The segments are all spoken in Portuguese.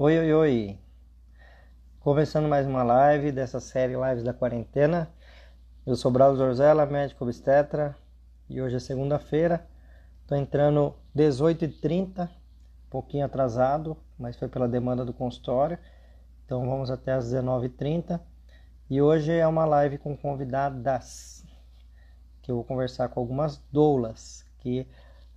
Oi, oi, oi. Começando mais uma live dessa série Lives da Quarentena. Eu sou Brau Zorzella, médico obstetra, e hoje é segunda-feira. Estou entrando 18h30, um pouquinho atrasado, mas foi pela demanda do consultório. Então vamos até às 19h30. E hoje é uma live com convidadas, que eu vou conversar com algumas doulas que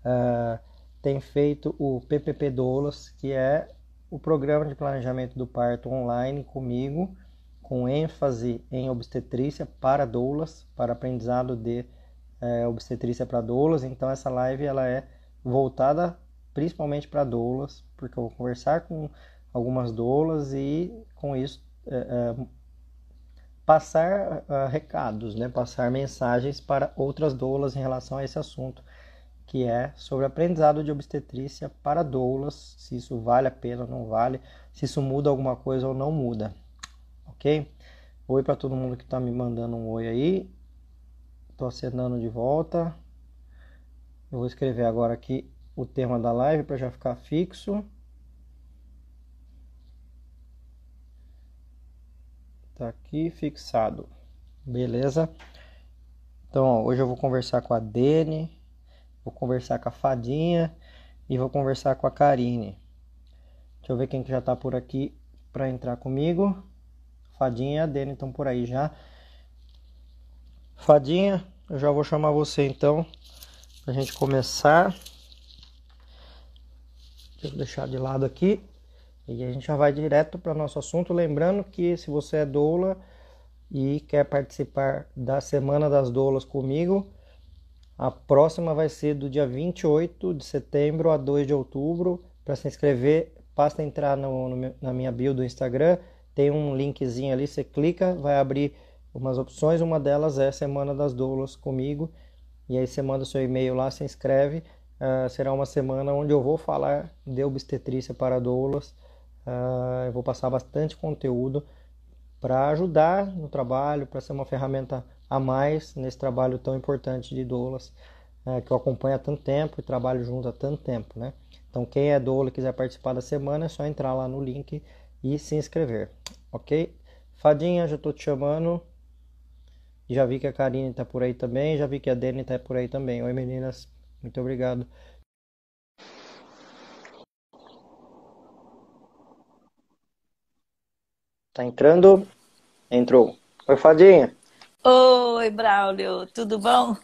uh, têm feito o PPP Doulas, que é o programa de planejamento do parto online comigo, com ênfase em obstetrícia para doulas, para aprendizado de é, obstetrícia para doulas. Então essa live ela é voltada principalmente para doulas, porque eu vou conversar com algumas doulas e com isso é, é, passar recados, né? passar mensagens para outras doulas em relação a esse assunto que é sobre aprendizado de obstetrícia para doulas, se isso vale a pena ou não vale, se isso muda alguma coisa ou não muda, ok? Oi para todo mundo que está me mandando um oi aí, estou acenando de volta. Eu vou escrever agora aqui o tema da live para já ficar fixo. Tá aqui fixado, beleza? Então, ó, hoje eu vou conversar com a Dene Vou conversar com a Fadinha e vou conversar com a Karine. Deixa eu ver quem que já está por aqui para entrar comigo. Fadinha e a Dani estão por aí já. Fadinha, eu já vou chamar você então para a gente começar. Deixa eu deixar de lado aqui. E a gente já vai direto para nosso assunto. Lembrando que se você é doula e quer participar da Semana das Doulas comigo, a próxima vai ser do dia 28 de setembro a 2 de outubro. Para se inscrever, basta entrar no, no, na minha bio do Instagram. Tem um linkzinho ali, você clica, vai abrir umas opções. Uma delas é Semana das Doulas comigo. E aí você manda seu e-mail lá, se inscreve. Uh, será uma semana onde eu vou falar de obstetrícia para doulas. Uh, eu vou passar bastante conteúdo para ajudar no trabalho, para ser uma ferramenta a mais nesse trabalho tão importante de doulas é, que eu acompanho há tanto tempo e trabalho junto há tanto tempo, né? Então quem é doula e quiser participar da semana é só entrar lá no link e se inscrever, ok? Fadinha, já estou te chamando. Já vi que a Karine está por aí também, já vi que a Dani está por aí também. Oi meninas, muito obrigado. Tá entrando? Entrou. Oi, Fadinha. Oi, Braulio, tudo bom?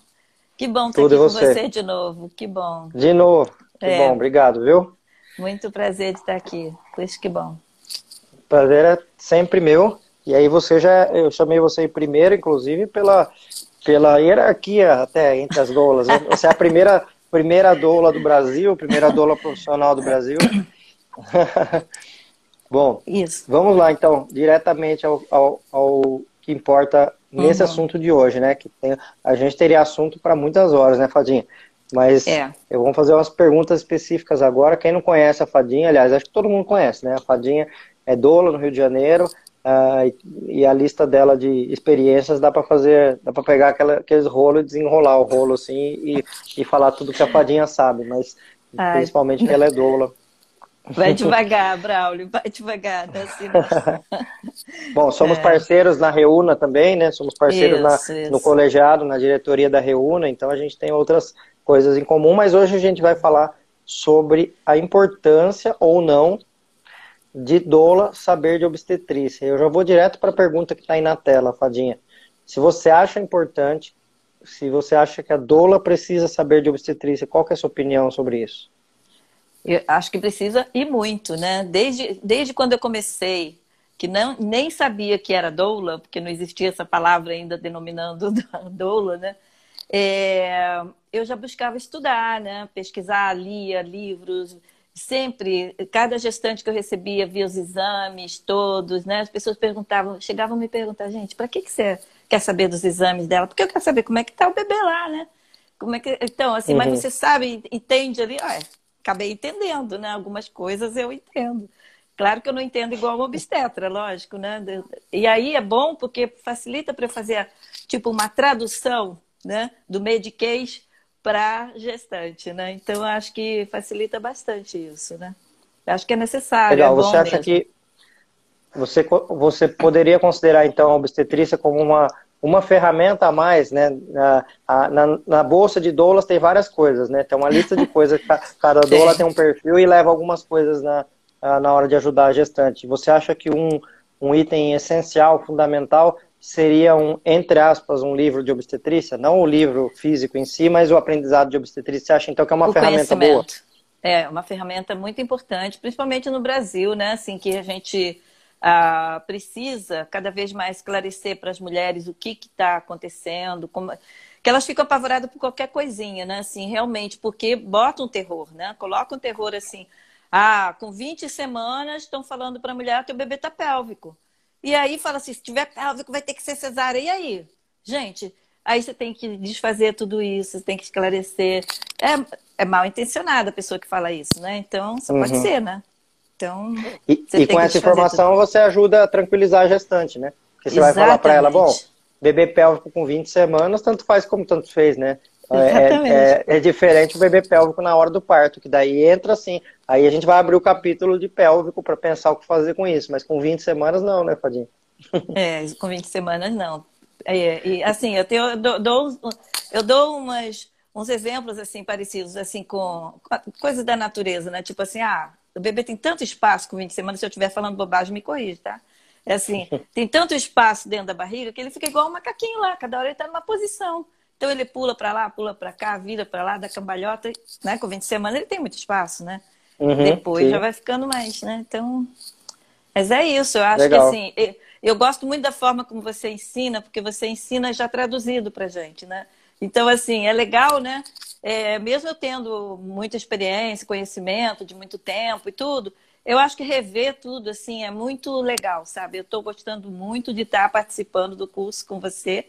Que bom estar tudo aqui você. com você de novo, que bom. De novo, que é. bom, obrigado, viu? Muito prazer de estar aqui, pois que bom. Prazer é sempre meu. E aí você já, eu chamei você primeiro, inclusive, pela, pela hierarquia até entre as doulas. Você é a primeira, primeira doula do Brasil, primeira doula profissional do Brasil. Bom, Isso. vamos lá então, diretamente ao, ao, ao que importa nesse uhum. assunto de hoje, né? Que tem, a gente teria assunto para muitas horas, né, Fadinha? Mas é. eu vou fazer umas perguntas específicas agora. Quem não conhece a Fadinha, aliás, acho que todo mundo conhece, né? A Fadinha é doula no Rio de Janeiro uh, e, e, a lista dela de experiências dá para fazer, dá para pegar aquela, aqueles rolos e desenrolar o rolo assim e, e falar tudo que a Fadinha sabe, mas Ai. principalmente que ela é doula. Vai devagar, Braulio, vai devagar. Assim. Bom, somos é. parceiros na Reúna também, né? Somos parceiros isso, na, isso. no colegiado, na diretoria da Reúna, então a gente tem outras coisas em comum, mas hoje a gente vai falar sobre a importância ou não de doula saber de obstetrícia. Eu já vou direto para a pergunta que está aí na tela, Fadinha. Se você acha importante, se você acha que a doula precisa saber de obstetrícia, qual é a sua opinião sobre isso? Eu acho que precisa e muito, né? Desde, desde quando eu comecei, que não, nem sabia que era doula, porque não existia essa palavra ainda denominando doula, né? É, eu já buscava estudar, né? Pesquisar, lia livros, sempre, cada gestante que eu recebia, via os exames todos, né? As pessoas perguntavam, chegavam a me perguntar, gente, para que, que você quer saber dos exames dela? Porque eu quero saber como é que tá o bebê lá, né? Como é que... Então, assim, uhum. mas você sabe, entende ali, ah, acabei entendendo, né? Algumas coisas eu entendo. Claro que eu não entendo igual o obstetra, lógico, né? E aí é bom porque facilita para fazer tipo uma tradução, né, do Medicaid para gestante, né? Então acho que facilita bastante isso, né? Eu acho que é necessário. Legal, é você acha mesmo. que você, você poderia considerar então a obstetrícia como uma, uma ferramenta a mais, né? Na, na, na bolsa de doulas tem várias coisas, né? Tem uma lista de coisas, cada doula tem um perfil e leva algumas coisas na, na hora de ajudar a gestante. Você acha que um, um item essencial, fundamental, seria um, entre aspas, um livro de obstetrícia? Não o livro físico em si, mas o aprendizado de obstetrícia. Você acha então que é uma o ferramenta boa? É, uma ferramenta muito importante, principalmente no Brasil, né? Assim, que a gente ah, precisa cada vez mais esclarecer para as mulheres o que está acontecendo, como... que elas ficam apavoradas por qualquer coisinha, né? Assim, realmente, porque botam um terror, né? Colocam um terror assim. Ah, com 20 semanas estão falando para a mulher que o bebê está pélvico. E aí fala assim, se tiver pélvico vai ter que ser cesárea. E aí? Gente, aí você tem que desfazer tudo isso, você tem que esclarecer. É, é mal intencionada a pessoa que fala isso, né? Então, só uhum. pode ser, né? Então. E, e com essa informação tudo. você ajuda a tranquilizar a gestante, né? Porque você Exatamente. vai falar para ela, bom, bebê pélvico com 20 semanas, tanto faz como tanto fez, né? É, é, é, é, diferente o bebê pélvico na hora do parto, que daí entra assim. Aí a gente vai abrir o capítulo de pélvico para pensar o que fazer com isso, mas com 20 semanas não, né, Fadinha? É, com 20 semanas não. É, e assim, eu, tenho, eu dou, dou, eu dou umas, uns exemplos assim parecidos assim com coisas da natureza, né? Tipo assim, ah, o bebê tem tanto espaço com 20 semanas, se eu estiver falando bobagem, me corrija, tá? É assim, tem tanto espaço dentro da barriga que ele fica igual um macaquinho lá, cada hora ele está numa posição. Então ele pula para lá, pula para cá, vira para lá, dá cambalhota, né? Com 20 semanas ele tem muito espaço, né? Uhum, Depois sim. já vai ficando mais, né? Então, mas é isso. Eu acho Legal. que assim, eu, gosto muito da forma como você ensina, porque você ensina já traduzido para gente, né? Então, assim, é legal, né? É, mesmo eu tendo muita experiência, conhecimento de muito tempo e tudo, eu acho que rever tudo, assim, é muito legal, sabe? Eu estou gostando muito de estar participando do curso com você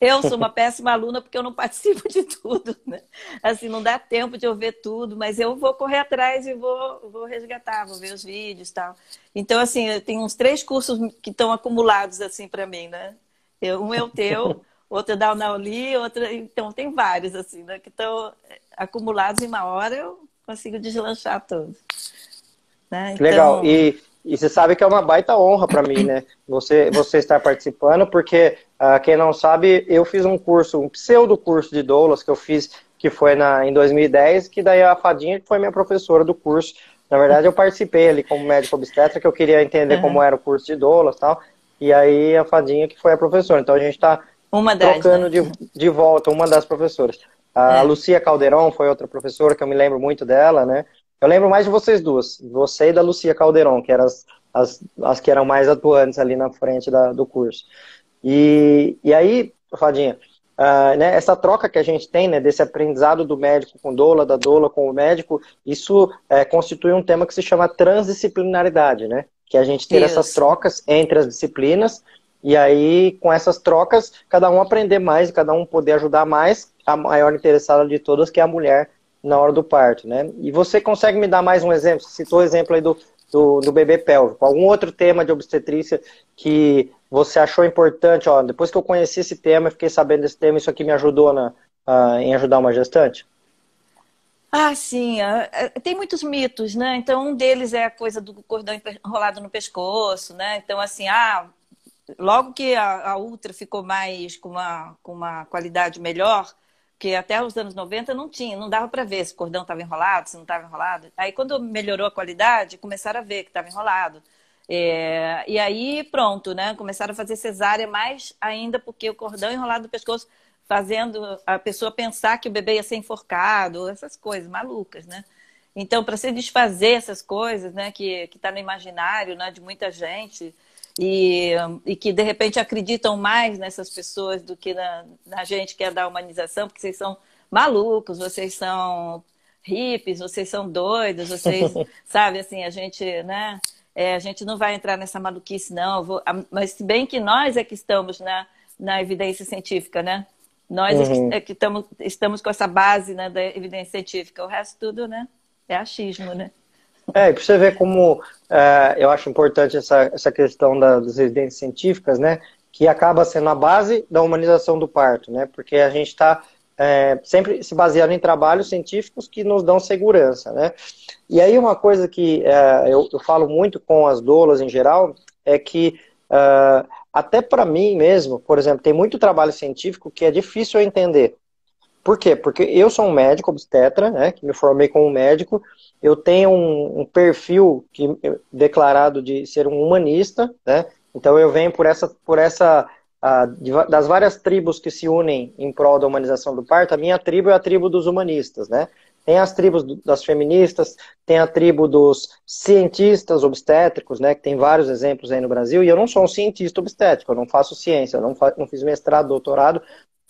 eu sou uma péssima aluna porque eu não participo de tudo, né? Assim, não dá tempo de eu ver tudo, mas eu vou correr atrás e vou, vou resgatar, vou ver os vídeos e tal. Então, assim, eu tenho uns três cursos que estão acumulados, assim, para mim, né? Eu, um é o teu, outro é da Unauli, outro... Então, tem vários, assim, né? Que estão acumulados em uma hora, eu consigo deslanchar todos. Né? Então... Legal. E e você sabe que é uma baita honra para mim, né? Você, você estar participando, porque uh, quem não sabe, eu fiz um curso, um pseudo curso de doulas que eu fiz, que foi na, em 2010, que daí a Fadinha foi minha professora do curso. Na verdade, eu participei ali como médico obstetra, que eu queria entender uhum. como era o curso de doulas e tal. E aí a Fadinha que foi a professora. Então a gente está trocando né? de, de volta, uma das professoras. A é. Lucia Caldeirão foi outra professora que eu me lembro muito dela, né? Eu lembro mais de vocês duas, você e da Lucia Calderon, que eram as, as, as que eram mais atuantes ali na frente da, do curso. E, e aí, Fadinha, uh, né, essa troca que a gente tem, né, desse aprendizado do médico com doula, da doula com o médico, isso é, constitui um tema que se chama transdisciplinaridade, né? Que é a gente ter isso. essas trocas entre as disciplinas e aí, com essas trocas, cada um aprender mais, cada um poder ajudar mais a maior interessada de todas, que é a mulher na hora do parto, né? E você consegue me dar mais um exemplo? Você citou o exemplo aí do, do, do, bebê pélvico. Algum outro tema de obstetrícia que você achou importante? Ó, depois que eu conheci esse tema, fiquei sabendo desse tema, isso aqui me ajudou na, uh, em ajudar uma gestante? Ah, sim. Tem muitos mitos, né? Então, um deles é a coisa do cordão enrolado no pescoço, né? Então, assim, ah, logo que a, a Ultra ficou mais com uma, com uma qualidade melhor, porque até os anos 90 não tinha, não dava para ver se o cordão estava enrolado, se não estava enrolado. Aí quando melhorou a qualidade, começaram a ver que estava enrolado. É, e aí pronto, né? Começaram a fazer cesárea mais ainda porque o cordão enrolado no pescoço fazendo a pessoa pensar que o bebê ia ser enforcado, essas coisas malucas, né? Então, para se desfazer essas coisas, né, que que está no imaginário, né, de muita gente, e, e que de repente acreditam mais nessas pessoas do que na, na gente que é da humanização, porque vocês são malucos, vocês são hippies, vocês são doidos, vocês, sabe, assim, a gente, né, é, a gente não vai entrar nessa maluquice, não, vou, mas se bem que nós é que estamos na, na evidência científica, né? Nós uhum. é que estamos, estamos com essa base né, da evidência científica, o resto tudo, né, é achismo, né? É, e para você ver como é, eu acho importante essa, essa questão da, das evidências científicas, né? Que acaba sendo a base da humanização do parto, né? Porque a gente está é, sempre se baseando em trabalhos científicos que nos dão segurança, né? E aí uma coisa que é, eu, eu, falo muito com as doulas em geral é que uh, até para mim mesmo, por exemplo, tem muito trabalho científico que é difícil eu entender. Por quê? Porque eu sou um médico obstetra, né, que me formei como médico, eu tenho um, um perfil que, declarado de ser um humanista, né, então eu venho por essa, por essa das várias tribos que se unem em prol da humanização do parto, a minha tribo é a tribo dos humanistas, né? Tem as tribos das feministas, tem a tribo dos cientistas obstétricos, né? Que tem vários exemplos aí no Brasil, e eu não sou um cientista obstétrico, eu não faço ciência, eu não, fa não fiz mestrado, doutorado,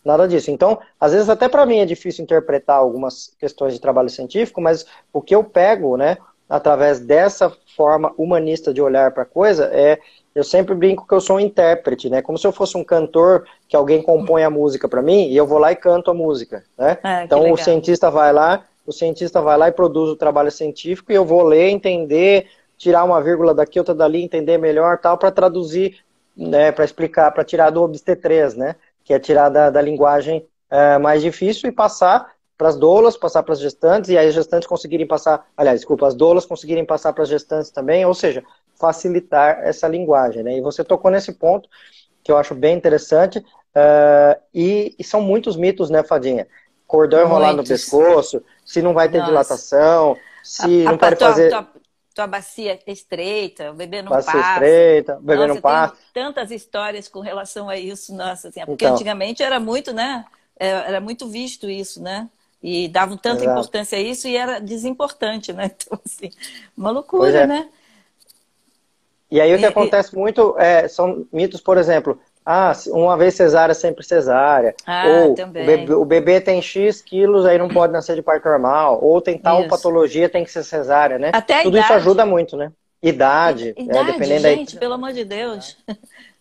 nada disso. Então, às vezes até para mim é difícil interpretar algumas questões de trabalho científico, mas o que eu pego, né? Através dessa forma humanista de olhar para a coisa é eu sempre brinco que eu sou um intérprete, né? Como se eu fosse um cantor que alguém compõe a música para mim e eu vou lá e canto a música, né? Ah, então o cientista vai lá, o cientista vai lá e produz o trabalho científico e eu vou ler, entender, tirar uma vírgula daqui, outra dali, entender melhor, tal, para traduzir, né? Para explicar, para tirar do obstetrês, né? Que é tirar da, da linguagem é, mais difícil e passar para as doulas, passar para as gestantes, e aí as gestantes conseguirem passar, aliás, desculpa, as doulas conseguirem passar para as gestantes também, ou seja, facilitar essa linguagem. Né? E você tocou nesse ponto que eu acho bem interessante, uh, e, e, são muitos mitos, né, Fadinha? Cordão enrolado no pescoço, se não vai ter Nossa. dilatação, se a, não a, pode fazer... Tua, tua bacia estreita, o bebê não bacia passa. estreita, o bebê Nossa, não passa. tantas histórias com relação a isso, nossa, assim, porque então, antigamente era muito, né, é, era muito visto isso, né? E davam tanta Exato. importância a isso e era desimportante, né? Então, assim, uma loucura, é. né? E aí o que e, acontece e... muito é, são mitos, por exemplo, ah, uma vez cesárea, sempre cesárea. Ah, ou o bebê, o bebê, tem X quilos, aí não pode nascer de parto normal. Ou tem tal isso. patologia, tem que ser cesárea, né? Até Tudo idade. isso ajuda muito, né? Idade. É, idade, é, dependendo gente, da... pelo amor de Deus.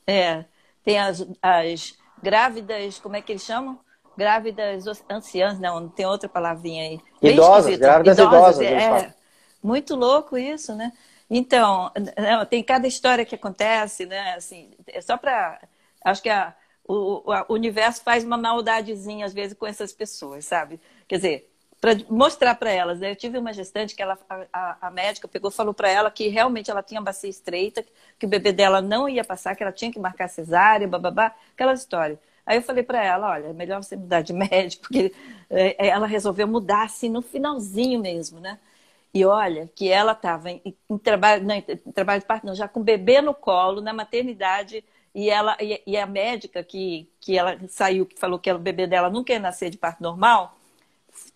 É, tem as, as grávidas, como é que eles chamam? grávidas anciãs, não, tem outra palavrinha aí. idosas, grávidas idosas. idosas é, muito louco isso, né? Então, tem cada história que acontece, né? Assim, é só para. Acho que a, o, o, universo faz uma maldadezinha às vezes com essas pessoas, sabe? Quer dizer, para mostrar para elas. Né? Eu tive uma gestante que ela, a, a médica pegou falou para ela que realmente ela tinha bacia estreita, que o bebê dela não ia passar, que ela tinha que marcar cesárea, bababá, aquela história. Aí eu falei para ela, olha, é melhor você mudar de médico, porque é, é, ela resolveu mudar assim no finalzinho mesmo, né? E olha, que ela estava em, em, trabalho, não, em trabalho de parto, não, já com o bebê no colo, na maternidade, e ela e, e, a médica que, que ela saiu, que falou que o bebê dela nunca ia nascer de parto normal,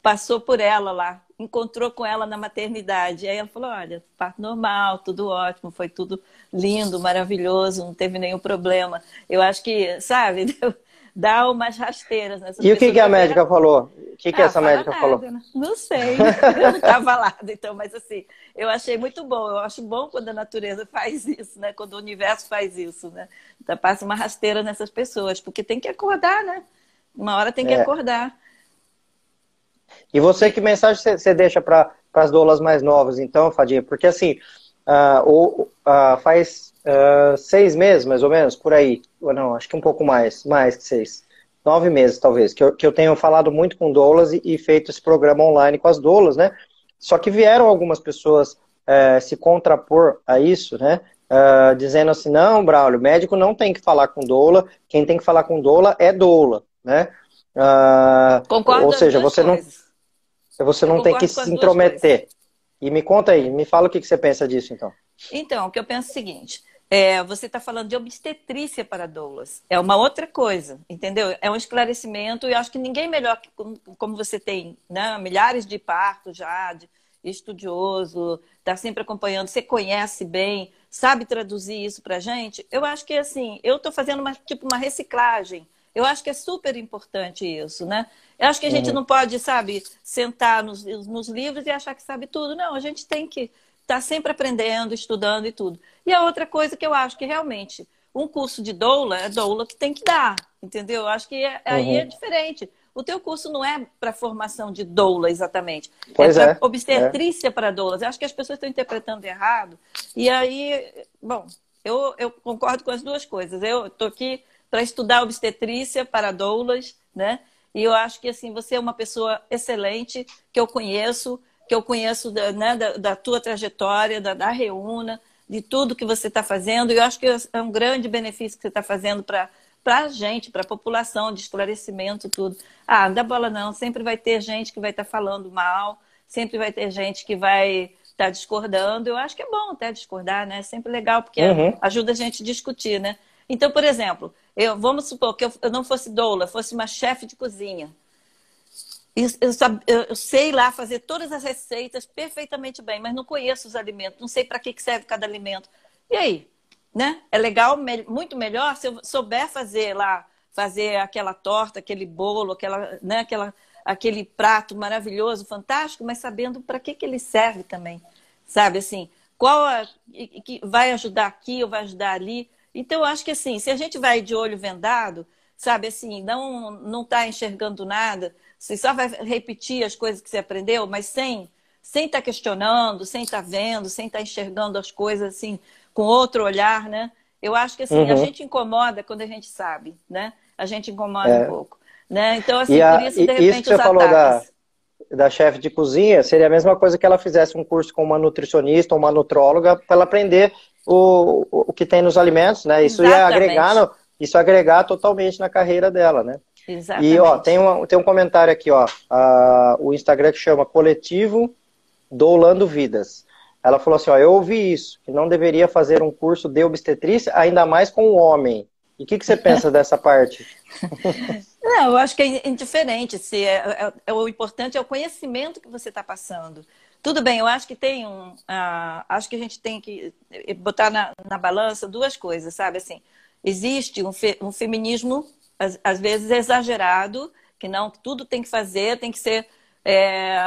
passou por ela lá, encontrou com ela na maternidade. Aí ela falou: olha, parto normal, tudo ótimo, foi tudo lindo, maravilhoso, não teve nenhum problema. Eu acho que, sabe, dá umas rasteiras. Nessa e o que, que a médica falou? O que, que ah, essa médica nada, falou? Né? Não sei, eu não estava lá, então, mas assim, eu achei muito bom. Eu acho bom quando a natureza faz isso, né? Quando o universo faz isso, né? Então, passa uma rasteira nessas pessoas, porque tem que acordar, né? Uma hora tem que é. acordar. E você, que mensagem você deixa para as doulas mais novas, então, Fadinha? Porque assim, uh, o, uh, faz Uh, seis meses, mais ou menos, por aí. Ou não, acho que um pouco mais, mais que seis. Nove meses, talvez, que eu, que eu tenho falado muito com doulas e, e feito esse programa online com as doulas, né? Só que vieram algumas pessoas uh, se contrapor a isso, né? Uh, dizendo assim, não, Braulio, médico não tem que falar com doula, quem tem que falar com doula é doula, né? Uh, concordo ou seja, você coisas. não, você não tem que se intrometer. E me conta aí, me fala o que, que você pensa disso, então. Então, o que eu penso é o seguinte: é, você está falando de obstetrícia para doulas. É uma outra coisa, entendeu? É um esclarecimento e acho que ninguém melhor, que, como você tem né, milhares de partos já, de estudioso, está sempre acompanhando, você conhece bem, sabe traduzir isso para gente. Eu acho que assim, eu estou fazendo uma, tipo uma reciclagem. Eu acho que é super importante isso, né? Eu acho que a gente uhum. não pode, sabe, sentar nos, nos livros e achar que sabe tudo. Não, a gente tem que está sempre aprendendo, estudando e tudo. E a outra coisa que eu acho que realmente um curso de doula é doula que tem que dar, entendeu? Eu acho que é, aí é uhum. diferente. O teu curso não é para formação de doula exatamente. Pois é para é. obstetrícia é. para doulas. Eu acho que as pessoas estão interpretando errado. E aí, bom, eu, eu concordo com as duas coisas. Eu estou aqui para estudar obstetrícia para doulas, né? E eu acho que assim você é uma pessoa excelente, que eu conheço, que eu conheço né, da, da, tua trajetória, da, da Reúna, de tudo que você está fazendo. E eu acho que é um grande benefício que você está fazendo para para a gente, para a população, de esclarecimento, tudo. Ah, não dá bola não, sempre vai ter gente que vai estar tá falando mal, sempre vai ter gente que vai estar tá discordando. Eu acho que é bom até discordar, né? É sempre legal, porque uhum. ajuda a gente a discutir, né? Então, por exemplo, eu, vamos supor que eu, eu não fosse doula, fosse uma chefe de cozinha. Eu, eu, eu, sei lá fazer todas as receitas perfeitamente bem, mas não conheço os alimentos, não sei para que serve cada alimento. E aí? Né? É legal, muito melhor se eu souber fazer lá, fazer aquela torta, aquele bolo, aquela, né, aquela, aquele prato maravilhoso, fantástico, mas sabendo para que, que ele serve também. Sabe assim, qual a, que vai ajudar aqui ou vai ajudar ali. Então, eu acho que assim, se a gente vai de olho vendado, sabe assim, não não está enxergando nada, você só vai repetir as coisas que você aprendeu, mas sem sem estar tá questionando, sem estar tá vendo, sem estar tá enxergando as coisas assim com outro olhar, né? Eu acho que assim, uhum. a gente incomoda quando a gente sabe, né? A gente incomoda é. um pouco. Né? Então, assim, a, por isso, de repente, isso que você falou da, da chefe de cozinha, seria a mesma coisa que ela fizesse um curso com uma nutricionista ou uma nutróloga para ela aprender o, o que tem nos alimentos, né? Isso Exatamente. ia agregar, no, isso agregar totalmente na carreira dela, né? Exatamente. E, ó, tem, uma, tem um comentário aqui, ó, a, o Instagram que chama Coletivo Doulando Vidas. Ela falou assim, ó, eu ouvi isso, que não deveria fazer um curso de obstetrícia, ainda mais com um homem. E o que, que você pensa dessa parte? Não, eu acho que é indiferente. Se é, é, é o importante é o conhecimento que você está passando. Tudo bem, eu acho que tem um. Uh, acho que a gente tem que botar na, na balança duas coisas, sabe? Assim, existe um, fe, um feminismo, às, às, vezes, exagerado, que não tudo tem que fazer, tem que ser é,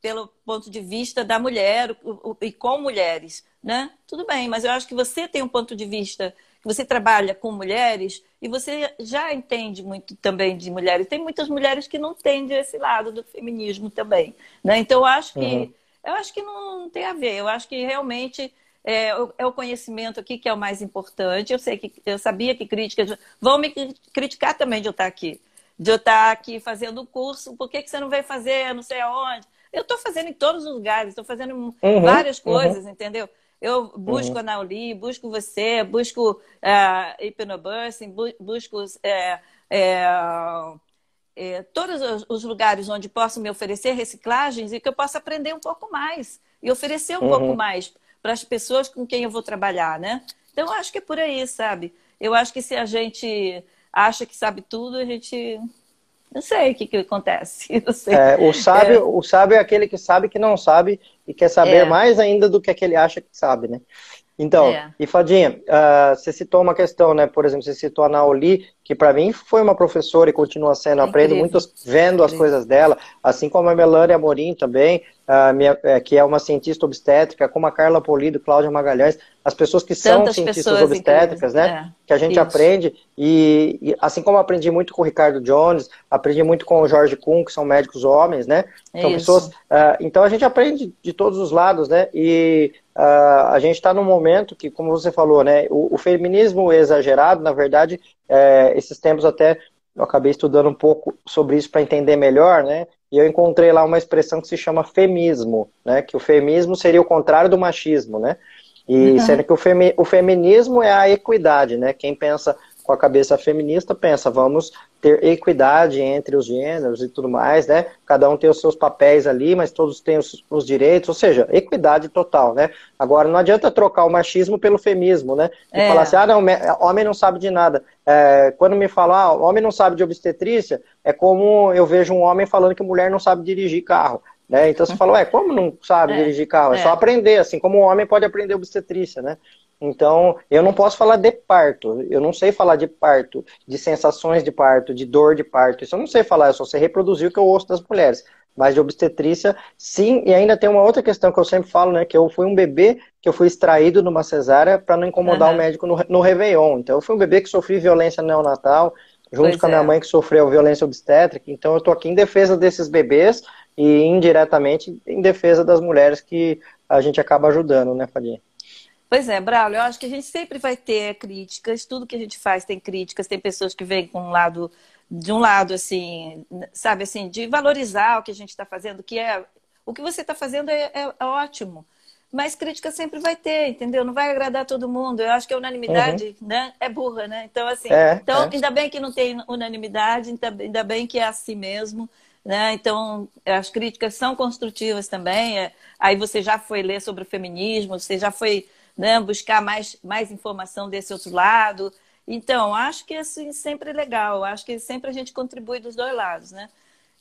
pelo ponto de vista da mulher e com mulheres, né? Tudo bem, mas eu acho que você tem um ponto de vista que você trabalha com mulheres e você já entende muito também de mulheres. Tem muitas mulheres que não entendem esse lado do feminismo também, né? Então eu acho que uhum. Eu acho que não, tem a ver. Eu acho que realmente é, é, o conhecimento aqui que é o mais importante. Eu sei que eu sabia que críticas vão me criticar também de eu estar aqui de eu estar aqui fazendo o curso, por que, que você não vai fazer não sei aonde? Eu estou fazendo em todos os lugares, estou fazendo uhum, várias uhum. coisas, uhum. entendeu? Eu busco uhum. a Nauli, busco você, busco uh, bu busco é, é, é, todos os lugares onde posso me oferecer reciclagens e que eu possa aprender um pouco mais e oferecer um pouco uhum. mais para as pessoas com quem eu vou trabalhar, né? Então, eu acho que é por aí, sabe? Eu acho que se a gente acha que sabe tudo, a gente não sei o que, que acontece. É, o, sábio, é. o sábio é aquele que sabe que não sabe e quer saber é. mais ainda do que aquele acha que sabe, né? Então, é. e Fadinha, uh, você citou uma questão, né? Por exemplo, você citou a Naoli, que para mim foi uma professora e continua sendo. É aprendo muito vendo as coisas dela, assim como a Melania Amorim também minha, é, que é uma cientista obstétrica, como a Carla Polido, Cláudia Magalhães, as pessoas que Tantas são cientistas obstétricas, né? É, que a gente isso. aprende, e, e, assim como aprendi muito com o Ricardo Jones, aprendi muito com o Jorge Kuhn, que são médicos homens, né? São isso. pessoas. Uh, então a gente aprende de todos os lados, né? E uh, a gente está num momento que, como você falou, né? O, o feminismo exagerado, na verdade, é, esses tempos até eu acabei estudando um pouco sobre isso para entender melhor, né? E eu encontrei lá uma expressão que se chama femismo, né? Que o feminismo seria o contrário do machismo, né? E uhum. sendo que o, femi o feminismo é a equidade, né? Quem pensa com a cabeça feminista pensa, vamos ter equidade entre os gêneros e tudo mais, né? Cada um tem os seus papéis ali, mas todos têm os, os, direitos, ou seja, equidade total, né? Agora, não adianta trocar o machismo pelo feminismo, né? E é. falar assim, ah, não, homem não sabe de nada. É, quando me falam, ah, homem não sabe de obstetrícia, é como eu vejo um homem falando que mulher não sabe dirigir carro. Né? Então você fala, ué, como não sabe é, dirigir carro? É, é, só aprender, assim como um homem pode aprender obstetrícia, né? Então, eu não posso falar de parto, eu não sei falar de parto, de sensações de parto, de dor de parto, isso eu não sei falar, eu só sei reproduzir o que eu ouço das mulheres. Mas de obstetrícia, sim, e ainda tem uma outra questão que eu sempre falo, né, que eu fui um bebê que eu fui extraído numa cesárea para não incomodar uhum. o médico no, no Réveillon. Então, eu fui um bebê que sofri violência neonatal, junto pois com a minha é. mãe que sofreu violência obstétrica. Então, eu tô aqui em defesa desses bebês e indiretamente em defesa das mulheres que a gente acaba ajudando, né, Fadinha? Pois é, Braulio, eu acho que a gente sempre vai ter críticas, tudo que a gente faz tem críticas, tem pessoas que vêm com um lado de um lado, assim, sabe, assim, de valorizar o que a gente está fazendo, que é o que você está fazendo é, é, é, ótimo. Mas crítica sempre vai ter, entendeu? Não vai agradar todo mundo. Eu acho que a unanimidade uhum. né, é burra, né? Então, assim, é, então, é. ainda bem que não tem unanimidade, ainda bem que é assim mesmo. Né? Então, as críticas são construtivas também. É, aí você já foi ler sobre o feminismo, você já foi né, buscar mais, mais informação desse outro lado. Então, acho que assim, sempre é legal. Acho que sempre a gente contribui dos dois lados, né?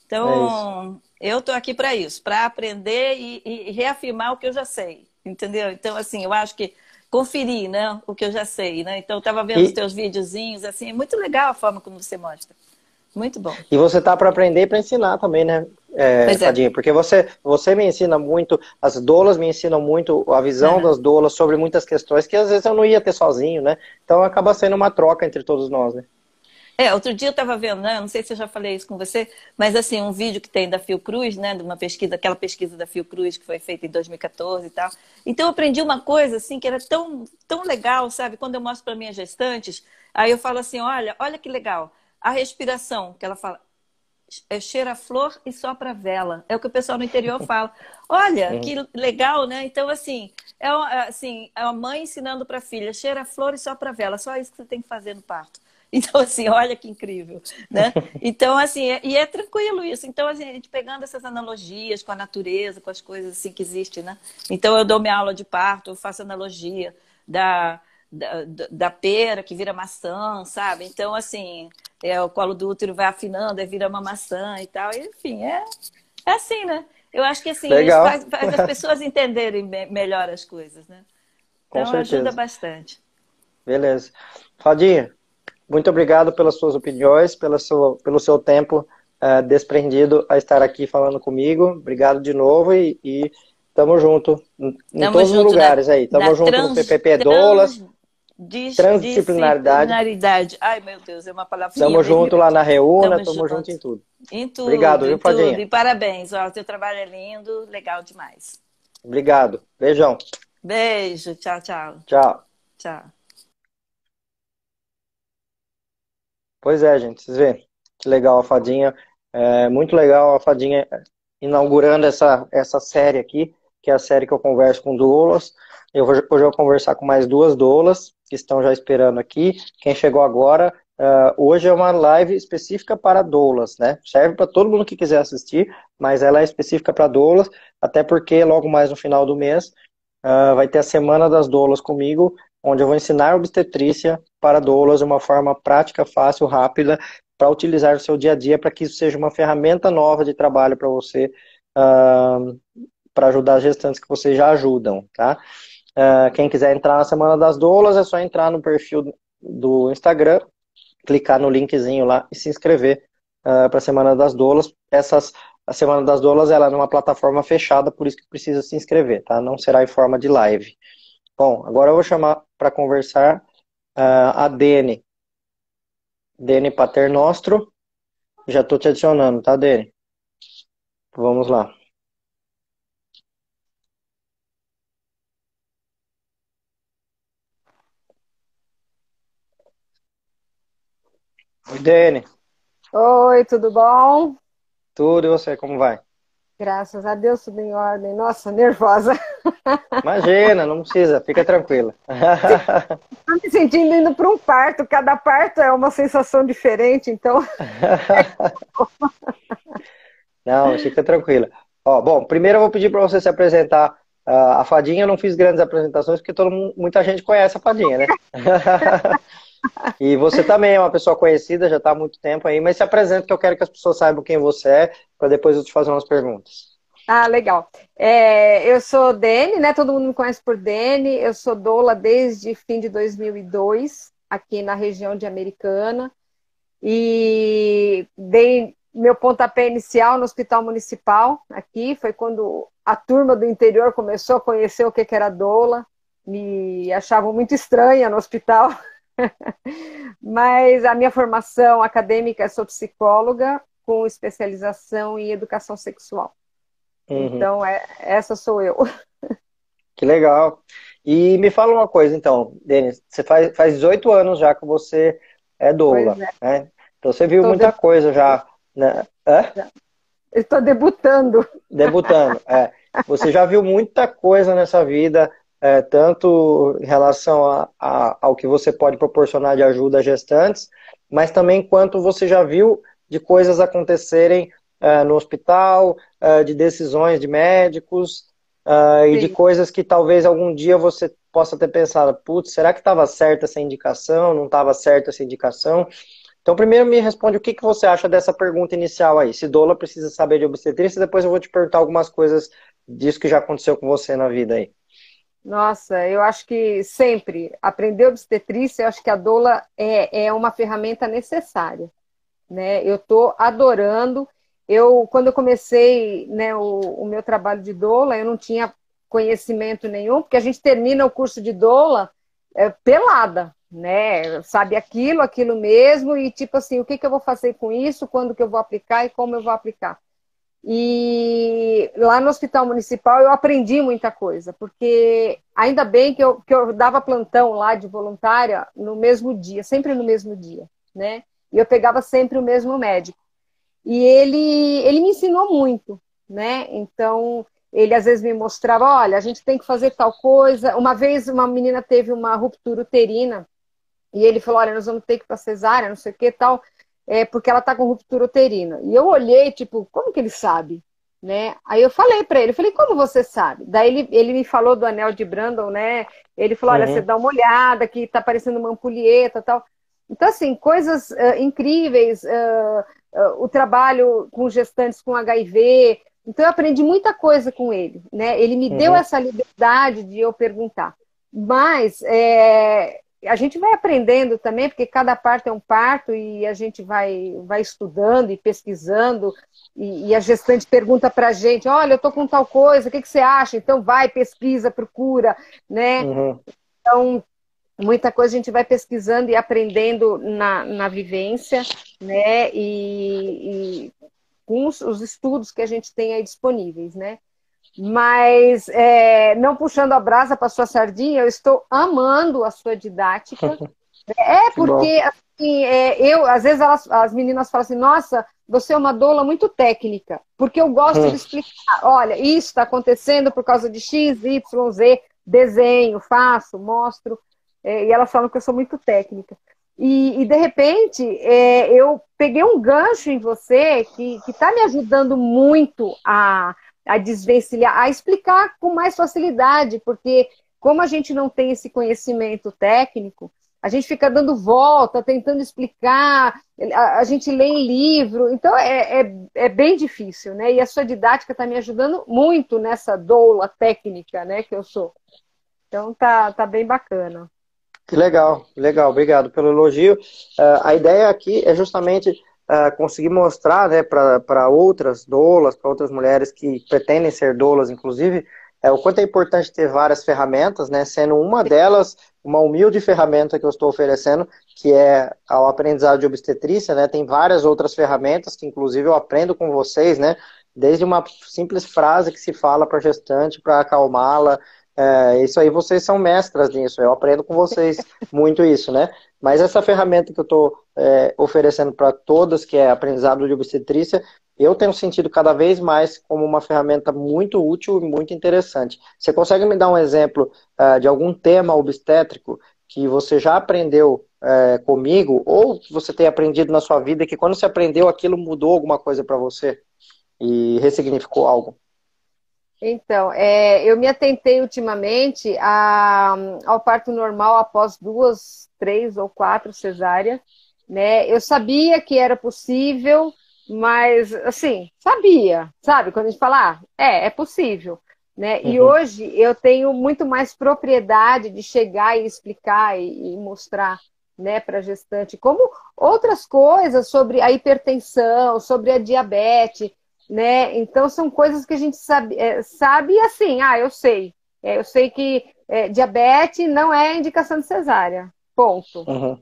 Então, é eu estou aqui para isso, para aprender e, e, reafirmar o que eu já sei, entendeu? Então, assim, eu acho que conferir, né, o que eu já sei, né? Então, eu estava vendo e... os teus videozinhos, assim, é muito legal a forma como você mostra. Muito bom. E você tá para aprender e para ensinar também, né, é, é. Tadinho? Porque você, você me ensina muito, as doulas me ensinam muito a visão uhum. das doulas sobre muitas questões que às vezes eu não ia ter sozinho, né? Então acaba sendo uma troca entre todos nós, né? É, outro dia eu estava vendo, né? Não sei se eu já falei isso com você, mas assim, um vídeo que tem da Fiocruz, né? De uma pesquisa, aquela pesquisa da Fiocruz que foi feita em 2014 e tal. Então eu aprendi uma coisa assim que era tão, tão legal, sabe? Quando eu mostro para minhas gestantes, aí eu falo assim, olha, olha que legal a respiração, que ela fala, é cheira a flor e sopra vela. É o que o pessoal no interior fala. Olha, que legal, né? Então, assim, é, é assim, é uma mãe ensinando para a filha, cheira a flor e sopra vela. Só isso que você tem que fazer no parto. Então, assim, olha que incrível, né? Então, assim, é, e é tranquilo isso. Então, assim, a gente pegando essas analogias com a natureza, com as coisas assim que existem, né? Então, eu dou minha aula de parto, eu faço analogia da, da, da pera que vira maçã, sabe? Então, assim, é, o colo do útero vai afinando, aí vira uma maçã e tal. E, enfim, é, é assim, né? Eu acho que assim, Legal. Faz, faz, as pessoas entenderem melhor as coisas, né? Então ajuda bastante. Beleza. Fadinha, muito obrigado pelas suas opiniões, pela sua, pelo seu tempo uh, desprendido a estar aqui falando comigo. Obrigado de novo e, e tamo junto em tamo todos junto os lugares na, aí. Tamo junto trans, no PPP Dolas. Dis, disciplinaridade. disciplinaridade. Ai, meu Deus, é uma palavra. Tamo junto lá na Reúna, tamo, junto em tudo. Em tudo. Obrigado, viu, Fadinha? E parabéns, ó, o teu trabalho é lindo, legal demais. Obrigado. Beijão. Beijo, tchau, tchau. Tchau. Tchau. Pois é, gente, vocês vêem que legal a Fadinha. É muito legal a Fadinha inaugurando essa, essa série aqui, que é a série que eu converso com doulas. Eu vou, hoje eu vou conversar com mais duas doulas que estão já esperando aqui. Quem chegou agora, uh, hoje é uma live específica para doulas, né? Serve para todo mundo que quiser assistir, mas ela é específica para doulas, até porque logo mais no final do mês uh, vai ter a Semana das Doulas comigo, onde eu vou ensinar obstetrícia para doulas de uma forma prática, fácil, rápida, para utilizar no seu dia a dia, para que isso seja uma ferramenta nova de trabalho para você, uh, para ajudar as gestantes que vocês já ajudam, tá? Uh, quem quiser entrar na Semana das Doulas, é só entrar no perfil do Instagram, clicar no linkzinho lá e se inscrever uh, para a Semana das Doulas. Essas, a Semana das Doulas ela é numa plataforma fechada, por isso que precisa se inscrever, tá? Não será em forma de live. Bom, agora eu vou chamar para conversar uh, a Dene. Dene Paternostro. Já estou te adicionando, tá, Dene? Vamos lá. Oi, Dene. Oi, tudo bom? Tudo, e você, como vai? Graças a Deus, tudo em ordem. Nossa, nervosa. Imagina, não precisa, fica tranquila. Estou me sentindo indo para um parto, cada parto é uma sensação diferente, então. não, fica tranquila. Ó, bom, primeiro eu vou pedir para você se apresentar. Uh, a Fadinha eu não fiz grandes apresentações porque todo mundo, muita gente conhece a Fadinha, né? E você também é uma pessoa conhecida, já está há muito tempo aí, mas se apresenta que eu quero que as pessoas saibam quem você é, para depois eu te fazer umas perguntas. Ah, legal. É, eu sou Dene, né? Todo mundo me conhece por Dene. Eu sou doula desde fim de 2002, aqui na região de Americana. E dei meu pontapé inicial no Hospital Municipal, aqui. Foi quando a turma do interior começou a conhecer o que era doula. Me achavam muito estranha no hospital. Mas a minha formação acadêmica, sou psicóloga com especialização em educação sexual. Uhum. Então, é, essa sou eu. Que legal. E me fala uma coisa, então, Denis, você faz, faz 18 anos já que você é doula, é. né? Então você viu muita coisa já, né? É? Estou debutando. Debutando, é. Você já viu muita coisa nessa vida, é, tanto em relação a, a, ao que você pode proporcionar de ajuda a gestantes, mas também quanto você já viu de coisas acontecerem é, no hospital, é, de decisões de médicos é, e de coisas que talvez algum dia você possa ter pensado, putz, será que estava certa essa indicação? Não estava certa essa indicação? Então, primeiro me responde o que, que você acha dessa pergunta inicial aí. Se doula precisa saber de obstetrícia, depois eu vou te perguntar algumas coisas disso que já aconteceu com você na vida aí. Nossa, eu acho que sempre aprender obstetrícia, eu acho que a doula é, é uma ferramenta necessária. Né? Eu estou adorando. Eu, quando eu comecei né, o, o meu trabalho de doula, eu não tinha conhecimento nenhum, porque a gente termina o curso de doula é, pelada, né? Sabe aquilo, aquilo mesmo, e tipo assim, o que, que eu vou fazer com isso, quando que eu vou aplicar e como eu vou aplicar. E lá no hospital municipal eu aprendi muita coisa, porque ainda bem que eu, que eu dava plantão lá de voluntária no mesmo dia, sempre no mesmo dia, né? E eu pegava sempre o mesmo médico. E ele, ele me ensinou muito, né? Então, ele às vezes me mostrava, olha, a gente tem que fazer tal coisa. Uma vez uma menina teve uma ruptura uterina e ele falou: olha, nós vamos ter que ir para cesárea, não sei o que tal, é, porque ela está com ruptura uterina. E eu olhei, tipo, como que ele sabe? Né? Aí eu falei para ele, eu falei, como você sabe? Daí ele, ele me falou do anel de Brandon, né? Ele falou, olha, uhum. você dá uma olhada, que tá parecendo uma ampulheta tal. Então, assim, coisas uh, incríveis, uh, uh, o trabalho com gestantes com HIV. Então, eu aprendi muita coisa com ele, né? Ele me uhum. deu essa liberdade de eu perguntar. Mas é, a gente vai aprendendo também, porque cada parto é um parto e a gente vai, vai estudando e pesquisando, e, e a gestante pergunta para a gente, olha, eu estou com tal coisa, o que, que, você acha? Então vai, pesquisa, procura, né? Uhum. Então, muita coisa a gente vai pesquisando e aprendendo na, na vivência, né? E, e com os, os estudos que a gente tem aí disponíveis, né? Mas, é, não puxando a brasa para sua sardinha, eu estou amando a sua didática. é porque, assim, é, eu, às vezes elas, as meninas falam assim, nossa, você é uma doula muito técnica, porque eu gosto de hum. explicar, olha, isso está acontecendo por causa de X, Y, Z, desenho, faço, mostro, é, e elas falam que eu sou muito técnica. E, e de repente, é, eu peguei um gancho em você que está me ajudando muito a, a desvencilhar, a explicar com mais facilidade, porque como a gente não tem esse conhecimento técnico, a gente fica dando volta, tentando explicar, a, gente lê em livro, então é, é, é, bem difícil, né? E a sua didática está me ajudando muito nessa doula técnica, né, que eu sou. Então tá, tá bem bacana. Que legal, legal, obrigado pelo elogio. Uh, a ideia aqui é justamente uh, conseguir mostrar né, para outras doulas, para outras mulheres que pretendem ser doulas, inclusive, é, o quanto é importante ter várias ferramentas, né, sendo uma delas uma humilde ferramenta que eu estou oferecendo, que é o aprendizado de obstetrícia, né, tem várias outras ferramentas que inclusive eu aprendo com vocês, né, desde uma simples frase que se fala para gestante para acalmá-la, é, isso aí vocês são mestras nisso, eu aprendo com vocês muito isso, né? Mas essa ferramenta que eu estou é, oferecendo para todas, que é aprendizado de obstetrícia, eu tenho sentido cada vez mais como uma ferramenta muito útil e muito interessante. Você consegue me dar um exemplo uh, de algum tema obstétrico que você já aprendeu uh, comigo, ou que você tem aprendido na sua vida, que quando você aprendeu aquilo mudou alguma coisa para você e ressignificou algo? Então, é, eu me atentei ultimamente a, ao parto normal após duas, três ou quatro cesáreas. Né? Eu sabia que era possível, mas, assim, sabia, sabe? Quando a gente fala, ah, é, é possível. Né? Uhum. E hoje eu tenho muito mais propriedade de chegar e explicar e, e mostrar né, para a gestante, como outras coisas sobre a hipertensão, sobre a diabetes, né? Então são coisas que a gente sabe, é, sabe assim, ah, eu sei. É, eu sei que é, diabetes não é indicação de cesárea. Ponto. Uhum.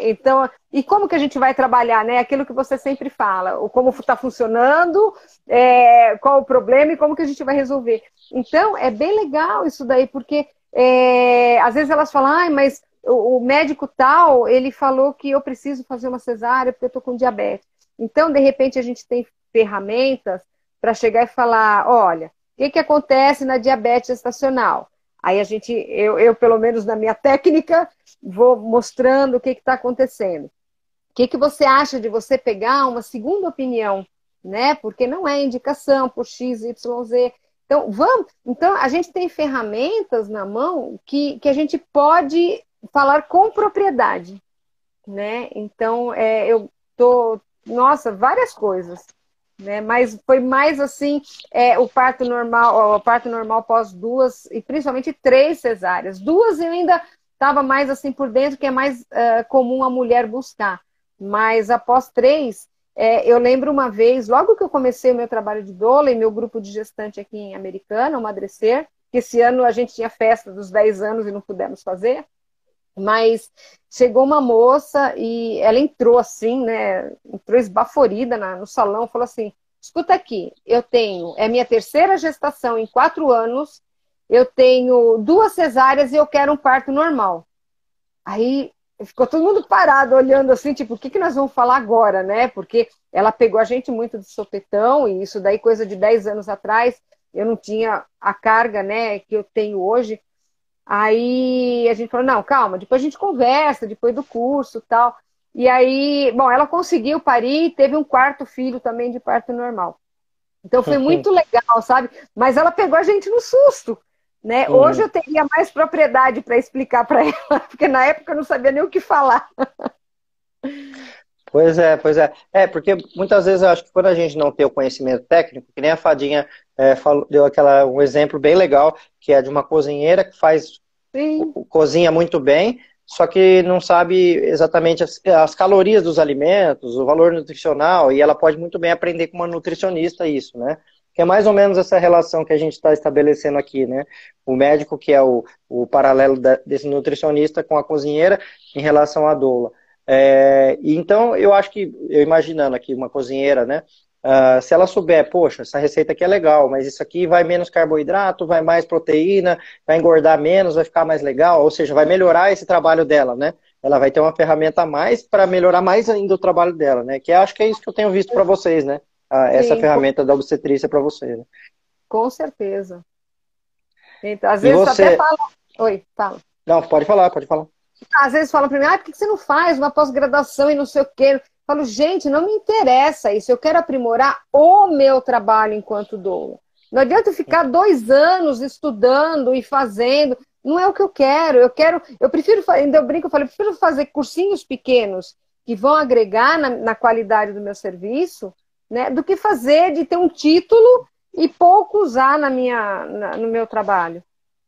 Então, e como que a gente vai trabalhar, né? Aquilo que você sempre fala, o como está funcionando, é, qual o problema e como que a gente vai resolver. Então, é bem legal isso daí, porque é, às vezes elas falam, ah, mas o, o médico tal, ele falou que eu preciso fazer uma cesárea porque eu estou com diabetes. Então, de repente, a gente tem ferramentas para chegar e falar, olha, o que, que acontece na diabetes estacional? Aí a gente, eu, eu, pelo menos na minha técnica, vou mostrando o que está acontecendo. O que, que você acha de você pegar uma segunda opinião, né? Porque não é indicação por X, Y, Z. Então, vamos. Então, a gente tem ferramentas na mão que, que a gente pode falar com propriedade, né? Então, é, eu tô, nossa, várias coisas, né? Mas foi mais assim, é, o parto normal, o parto normal pós duas e principalmente três cesáreas. Duas eu ainda estava mais assim por dentro, que é mais uh, comum a mulher buscar. Mas após três, é, eu lembro uma vez, logo que eu comecei o meu trabalho de doula e meu grupo de gestante aqui em Americana, o Madrecer, que esse ano a gente tinha festa dos 10 anos e não pudemos fazer, mas chegou uma moça e ela entrou assim, né? Entrou esbaforida na, no salão, falou assim: escuta aqui, eu tenho, é minha terceira gestação em quatro anos, eu tenho duas cesáreas e eu quero um parto normal. Aí ficou todo mundo parado olhando assim, tipo, o que, que nós vamos falar agora, né? Porque ela pegou a gente muito de sopetão, e isso daí, coisa de 10 anos atrás, eu não tinha a carga, né, que eu tenho hoje. Aí a gente falou, não, calma, depois a gente conversa, depois do curso tal. E aí, bom, ela conseguiu parir, teve um quarto filho também de parto normal. Então foi muito legal, sabe? Mas ela pegou a gente no susto. Né? Uhum. Hoje eu teria mais propriedade para explicar para ela, porque na época eu não sabia nem o que falar. Pois é, pois é. É, porque muitas vezes eu acho que quando a gente não tem o conhecimento técnico, que nem a Fadinha é, falou, deu aquela, um exemplo bem legal, que é de uma cozinheira que faz Sim. cozinha muito bem, só que não sabe exatamente as, as, calorias dos alimentos, o valor nutricional, e ela pode muito bem aprender com uma nutricionista isso, né? que é mais ou menos essa relação que a gente está estabelecendo aqui, né? O médico que é o, o paralelo da, desse nutricionista com a cozinheira em relação à doula. É, então, eu acho que, eu imaginando aqui uma cozinheira, né? Uh, se ela souber, poxa, essa receita aqui é legal, mas isso aqui vai menos carboidrato, vai mais proteína, vai engordar menos, vai ficar mais legal, ou seja, vai melhorar esse trabalho dela, né? Ela vai ter uma ferramenta a mais para melhorar mais ainda o trabalho dela, né? Que acho que é isso que eu tenho visto para vocês, né? essa Sim, ferramenta com... da obstetrícia para você. Né? Com certeza. Então, às e vezes você até fala. Oi, fala. Não, pode falar, pode falar. Às vezes falam para mim, ah, por que você não faz uma pós-graduação e não sei o quê? Falo, gente, não me interessa isso. Eu quero aprimorar o meu trabalho enquanto doula. Não adianta ficar dois anos estudando e fazendo. Não é o que eu quero. Eu quero, eu prefiro, ainda eu brinco, eu falo, eu prefiro fazer cursinhos pequenos que vão agregar na, na qualidade do meu serviço né, do que fazer de ter um título e pouco usar na minha, na, no meu trabalho.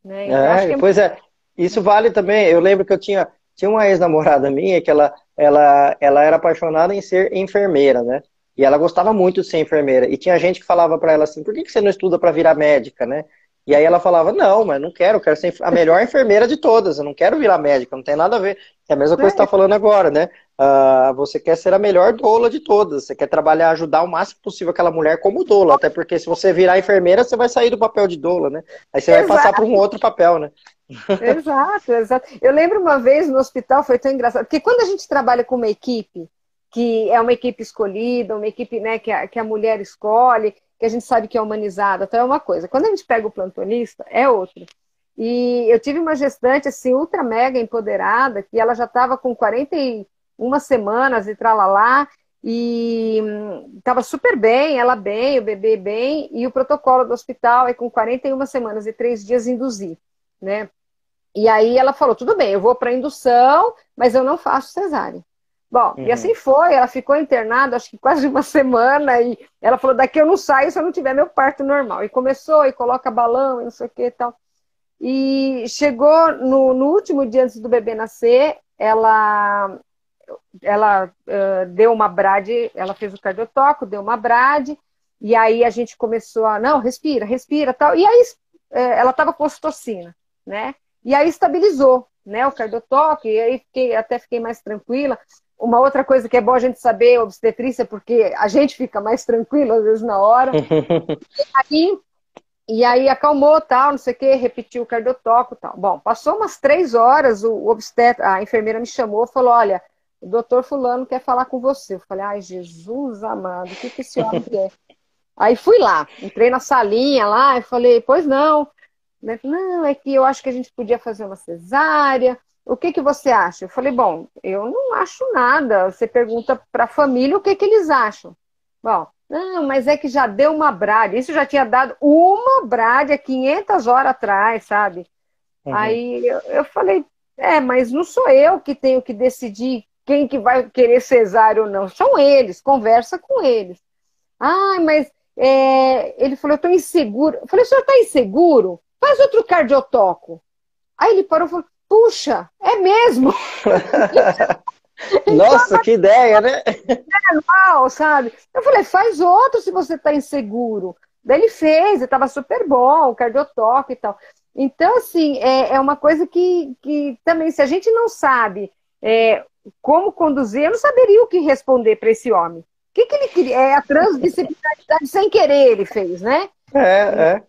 Né? É, é pois é, isso vale também. Eu lembro que eu tinha, tinha uma ex-namorada minha que ela, ela, ela era apaixonada em ser enfermeira, né? E ela gostava muito de ser enfermeira. E tinha gente que falava para ela assim: por que, que você não estuda para virar médica, né? E aí ela falava, não, mas não quero, eu quero ser a melhor enfermeira de todas, eu não quero virar médica, não tem nada a ver. É a mesma coisa que você está falando agora, né? Uh, você quer ser a melhor doula de todas, você quer trabalhar, ajudar o máximo possível aquela mulher como doula, até porque se você virar enfermeira, você vai sair do papel de doula, né? Aí você exato. vai passar para um outro papel, né? Exato, exato. Eu lembro uma vez no hospital, foi tão engraçado, porque quando a gente trabalha com uma equipe, que é uma equipe escolhida, uma equipe né, que, a, que a mulher escolhe, que a gente sabe que é humanizada, então é uma coisa. Quando a gente pega o plantonista, é outra. E eu tive uma gestante assim, ultra mega empoderada, que ela já estava com 41 semanas e tralalá, e estava hum, super bem, ela bem, o bebê bem, e o protocolo do hospital é com 41 semanas e três dias induzir, né? E aí ela falou, tudo bem, eu vou para indução, mas eu não faço cesárea. Bom, uhum. e assim foi, ela ficou internada acho que quase uma semana e ela falou, daqui eu não saio se eu não tiver meu parto normal. E começou, e coloca balão, e não sei o que e tal. E chegou no, no último dia antes do bebê nascer, ela, ela uh, deu uma brade, ela fez o cardiotoco, deu uma brade, e aí a gente começou a, não, respira, respira, tal. E aí uh, ela estava com ocitocina, né? E aí estabilizou, né, o cardiotoque, e aí fiquei, até fiquei mais tranquila. Uma outra coisa que é bom a gente saber, obstetrícia, porque a gente fica mais tranquilo às vezes na hora. aí E aí acalmou, tal, não sei o que, repetiu o cardiotoco tal. Bom, passou umas três horas, o, o obstetra, a enfermeira me chamou e falou, olha, o doutor fulano quer falar com você. Eu falei, ai, Jesus amado, o que, que esse homem quer? Aí fui lá, entrei na salinha lá e falei, pois não. Não, é que eu acho que a gente podia fazer uma cesárea. O que, que você acha? Eu falei, bom, eu não acho nada. Você pergunta para a família o que, que eles acham. Bom, não, mas é que já deu uma brade. Isso já tinha dado uma brade há 500 horas atrás, sabe? Uhum. Aí eu, eu, falei, é, mas não sou eu que tenho que decidir quem que vai querer cesárea ou não. São eles, conversa com eles. Ah, mas é... ele falou, eu estou inseguro. Eu falei, o senhor está inseguro? Faz outro cardiotoco. Aí ele parou e falou, puxa, é mesmo? Nossa, que ideia, né? É normal, sabe? Eu falei, faz outro se você está inseguro. Daí ele fez, estava super bom, cardiotoque e tal. Então, assim, é, é uma coisa que, que também, se a gente não sabe é, como conduzir, eu não saberia o que responder para esse homem. O que, que ele queria? É a transdisciplinaridade sem querer ele fez, né? É, é.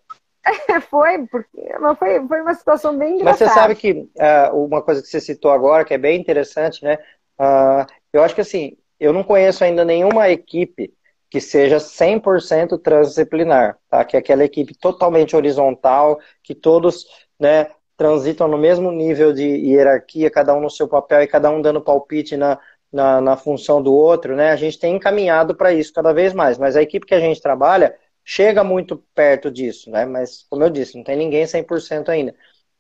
Foi, porque, foi, foi uma situação bem engraçada. Mas você sabe que uh, uma coisa que você citou agora, que é bem interessante, né? Uh, eu acho que assim, eu não conheço ainda nenhuma equipe que seja 100% transdisciplinar, tá? Que é aquela equipe totalmente horizontal, que todos, né, transitam no mesmo nível de hierarquia, cada um no seu papel e cada um dando palpite na, na, na função do outro, né? A gente tem encaminhado para isso cada vez mais, mas a equipe que a gente trabalha chega muito perto disso, né? Mas, como eu disse, não tem ninguém 100% ainda.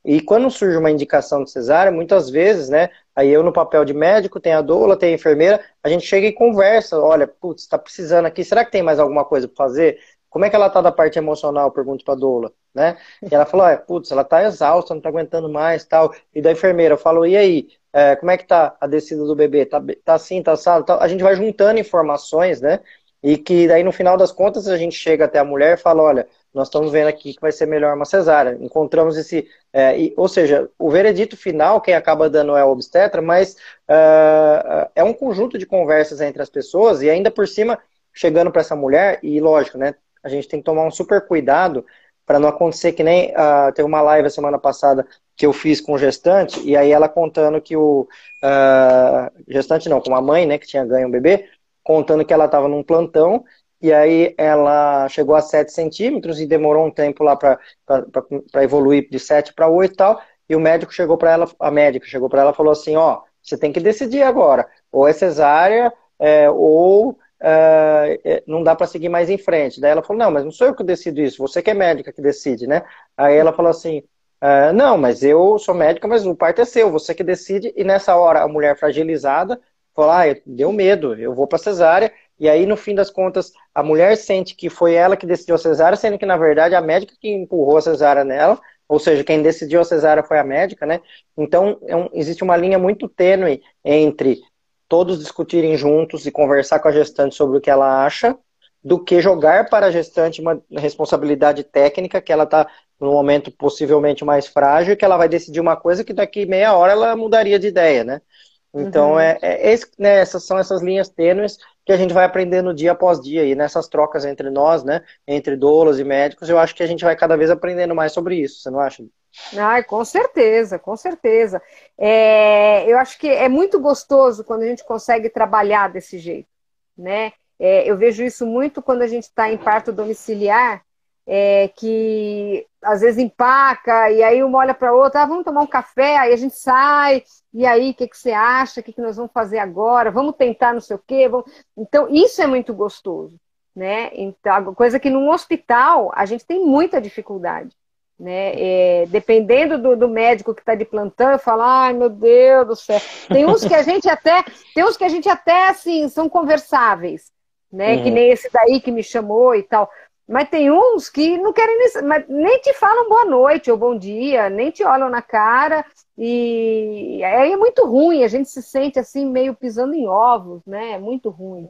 E quando surge uma indicação de cesárea, muitas vezes, né, aí eu no papel de médico, tem a doula, tem a enfermeira, a gente chega e conversa, olha, putz, está precisando aqui, será que tem mais alguma coisa para fazer? Como é que ela tá da parte emocional? Pergunto para a doula, né? E ela falou, é, putz, ela tá exausta, não tá aguentando mais, tal. E da enfermeira, eu falo, e aí, é, como é que tá a descida do bebê? Tá, tá assim, tá assado? Tá... A gente vai juntando informações, né? E que daí no final das contas a gente chega até a mulher e fala, olha, nós estamos vendo aqui que vai ser melhor uma cesárea. Encontramos esse. É, e, ou seja, o veredito final, quem acaba dando é o obstetra, mas uh, é um conjunto de conversas entre as pessoas e ainda por cima, chegando para essa mulher, e lógico, né? A gente tem que tomar um super cuidado para não acontecer que nem. Uh, teve uma live a semana passada que eu fiz com gestante, e aí ela contando que o. Uh, gestante não, com a mãe, né, que tinha ganho um bebê, contando que ela estava num plantão e aí ela chegou a 7 centímetros e demorou um tempo lá para evoluir de 7 para 8 e tal. E o médico chegou para ela, a médica chegou para ela e falou assim: Ó, você tem que decidir agora, ou é cesárea, é, ou é, é não dá para seguir mais em frente. Daí ela falou: Não, mas não sou eu que decido isso, você que é médica que decide, né? Aí ela falou assim: é, Não, mas eu sou médica, mas o parto é seu, você que decide. E nessa hora a mulher fragilizada falou: Ah, deu medo, eu vou para cesárea. E aí, no fim das contas, a mulher sente que foi ela que decidiu a cesárea, sendo que, na verdade, a médica que empurrou a cesárea nela, ou seja, quem decidiu a cesárea foi a médica, né? Então, é um, existe uma linha muito tênue entre todos discutirem juntos e conversar com a gestante sobre o que ela acha, do que jogar para a gestante uma responsabilidade técnica, que ela está no momento possivelmente mais frágil, que ela vai decidir uma coisa que daqui meia hora ela mudaria de ideia, né? Então, uhum. é, é esse, né, essas são essas linhas tênues que a gente vai aprendendo dia após dia. E nessas trocas entre nós, né, entre doulas e médicos, eu acho que a gente vai cada vez aprendendo mais sobre isso, você não acha? Ai, com certeza, com certeza. É, eu acho que é muito gostoso quando a gente consegue trabalhar desse jeito, né? É, eu vejo isso muito quando a gente está em parto domiciliar, é, que às vezes empaca, e aí uma olha para a outra, ah, vamos tomar um café, aí a gente sai, e aí, o que, que você acha? O que, que nós vamos fazer agora? Vamos tentar não sei o quê? Vamos... Então, isso é muito gostoso, né? Então, coisa que num hospital a gente tem muita dificuldade. Né? É, dependendo do, do, médico que está de plantão, eu falo, ai meu Deus do céu. Tem uns que a gente até, tem uns que a gente até assim são conversáveis, né? Uhum. Que nem esse daí que me chamou e tal. Mas tem uns que não querem nem, nem te falam boa noite ou bom dia, nem te olham na cara. E é muito ruim, a gente se sente assim, meio pisando em ovos, né? É muito ruim.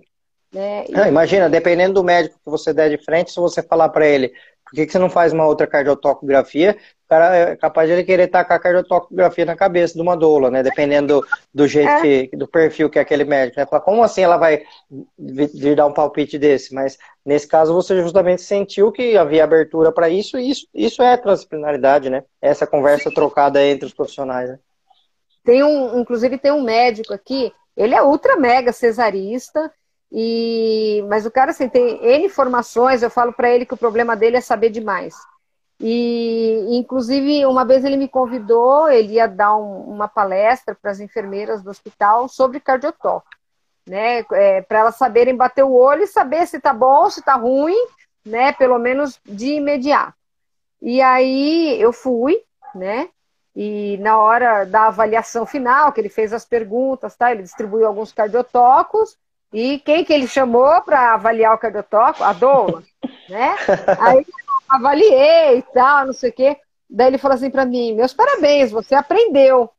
Né? E... Não, imagina, dependendo do médico que você der de frente, se você falar para ele, Por que, que você não faz uma outra cardiotocografia? O cara é capaz de ele querer tacar a cardiotocografia na cabeça de uma doula, né? Dependendo do, do jeito é. que, do perfil que é aquele médico. Né? Fala, como assim ela vai vir dar um palpite desse? Mas nesse caso você justamente sentiu que havia abertura para isso, e isso, isso é transdisciplinaridade, né? Essa conversa trocada entre os profissionais. Né? Tem um, inclusive tem um médico aqui, ele é ultra mega cesarista, e mas o cara assim tem N informações, eu falo para ele que o problema dele é saber demais. E inclusive uma vez ele me convidou, ele ia dar um, uma palestra para as enfermeiras do hospital sobre cardiotoque, né? É, para elas saberem bater o olho e saber se tá bom, se tá ruim, né? Pelo menos de imediato. E aí eu fui, né? E na hora da avaliação final, que ele fez as perguntas, tá? Ele distribuiu alguns cardiotocos. E quem que ele chamou para avaliar o cardiotoco? A doula, né? Aí avaliei e tal, não sei o quê. Daí ele falou assim para mim: Meus parabéns, você aprendeu.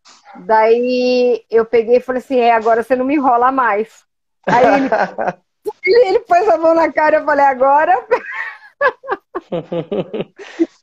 Daí eu peguei e falei assim: É, agora você não me enrola mais. Aí ele, ele pôs a mão na cara e eu falei: Agora.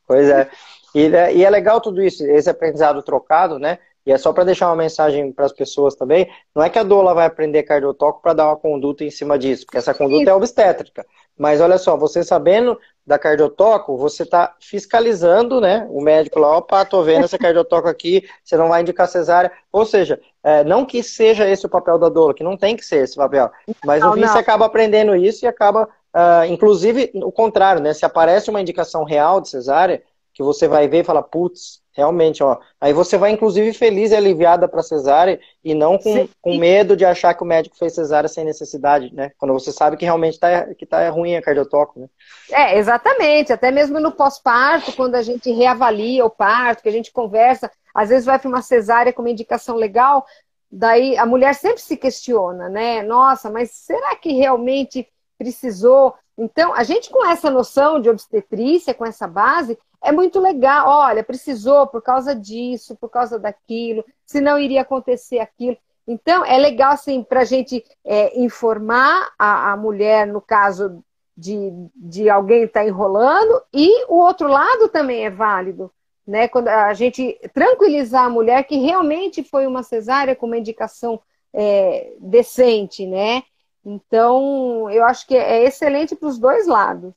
pois é. E é legal tudo isso, esse aprendizado trocado, né? E é só para deixar uma mensagem para as pessoas também, não é que a doula vai aprender cardiotoco para dar uma conduta em cima disso, porque essa conduta Isso. é obstétrica. Mas olha só, você sabendo da cardiotoco, você está fiscalizando, né? O médico lá, opa, tô vendo essa cardiotoco aqui, você não vai indicar cesárea. Ou seja, é, não que seja esse o papel da doula, que não tem que ser esse papel. Mas no fim você acaba aprendendo isso e acaba, uh, inclusive, o contrário, né? Se aparece uma indicação real de cesárea, que você vai ver e fala, putz, realmente, ó. Aí você vai, inclusive, feliz e aliviada para cesárea e não com, com medo de achar que o médico fez cesárea sem necessidade, né? Quando você sabe que realmente tá, que tá ruim a cardiotoco, né? É, exatamente. Até mesmo no pós-parto, quando a gente reavalia o parto, que a gente conversa, às vezes vai para uma cesárea com uma indicação legal, daí a mulher sempre se questiona, né? Nossa, mas será que realmente precisou? Então, a gente com essa noção de obstetrícia, com essa base, é muito legal. Olha, precisou por causa disso, por causa daquilo, se não iria acontecer aquilo. Então, é legal, assim, para a gente é, informar a, a, mulher, no caso de, de alguém estar tá enrolando, e o outro lado também é válido. Né? Quando a gente tranquilizar a mulher que realmente foi uma cesárea com uma indicação é, decente, né? Então, eu acho que é excelente para os dois lados.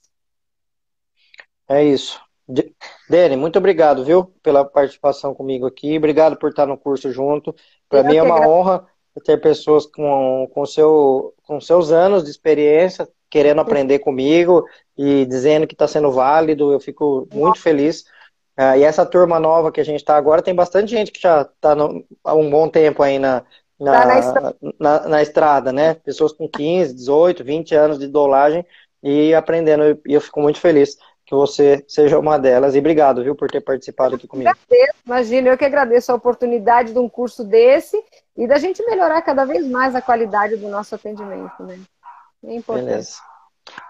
É isso. Dene, muito obrigado, viu, pela participação comigo aqui. Obrigado por estar no curso junto. Para mim é uma honra ter pessoas com, com, seu, com seus anos de experiência querendo aprender comigo e dizendo que está sendo válido. Eu fico muito feliz. Uh, e essa turma nova que a gente está agora, tem bastante gente que já está há um bom tempo aí na, na, tá na, estrada. Na, na, estrada, né? Pessoas com 15, 18, 20 anos de dolagem e aprendendo. E eu fico muito feliz que você seja uma delas. E obrigado, viu, por ter participado aqui comigo. Agradeço, imagina, eu que agradeço a oportunidade de um curso desse e da gente melhorar cada vez mais a qualidade do nosso atendimento, né? É importante. Beleza.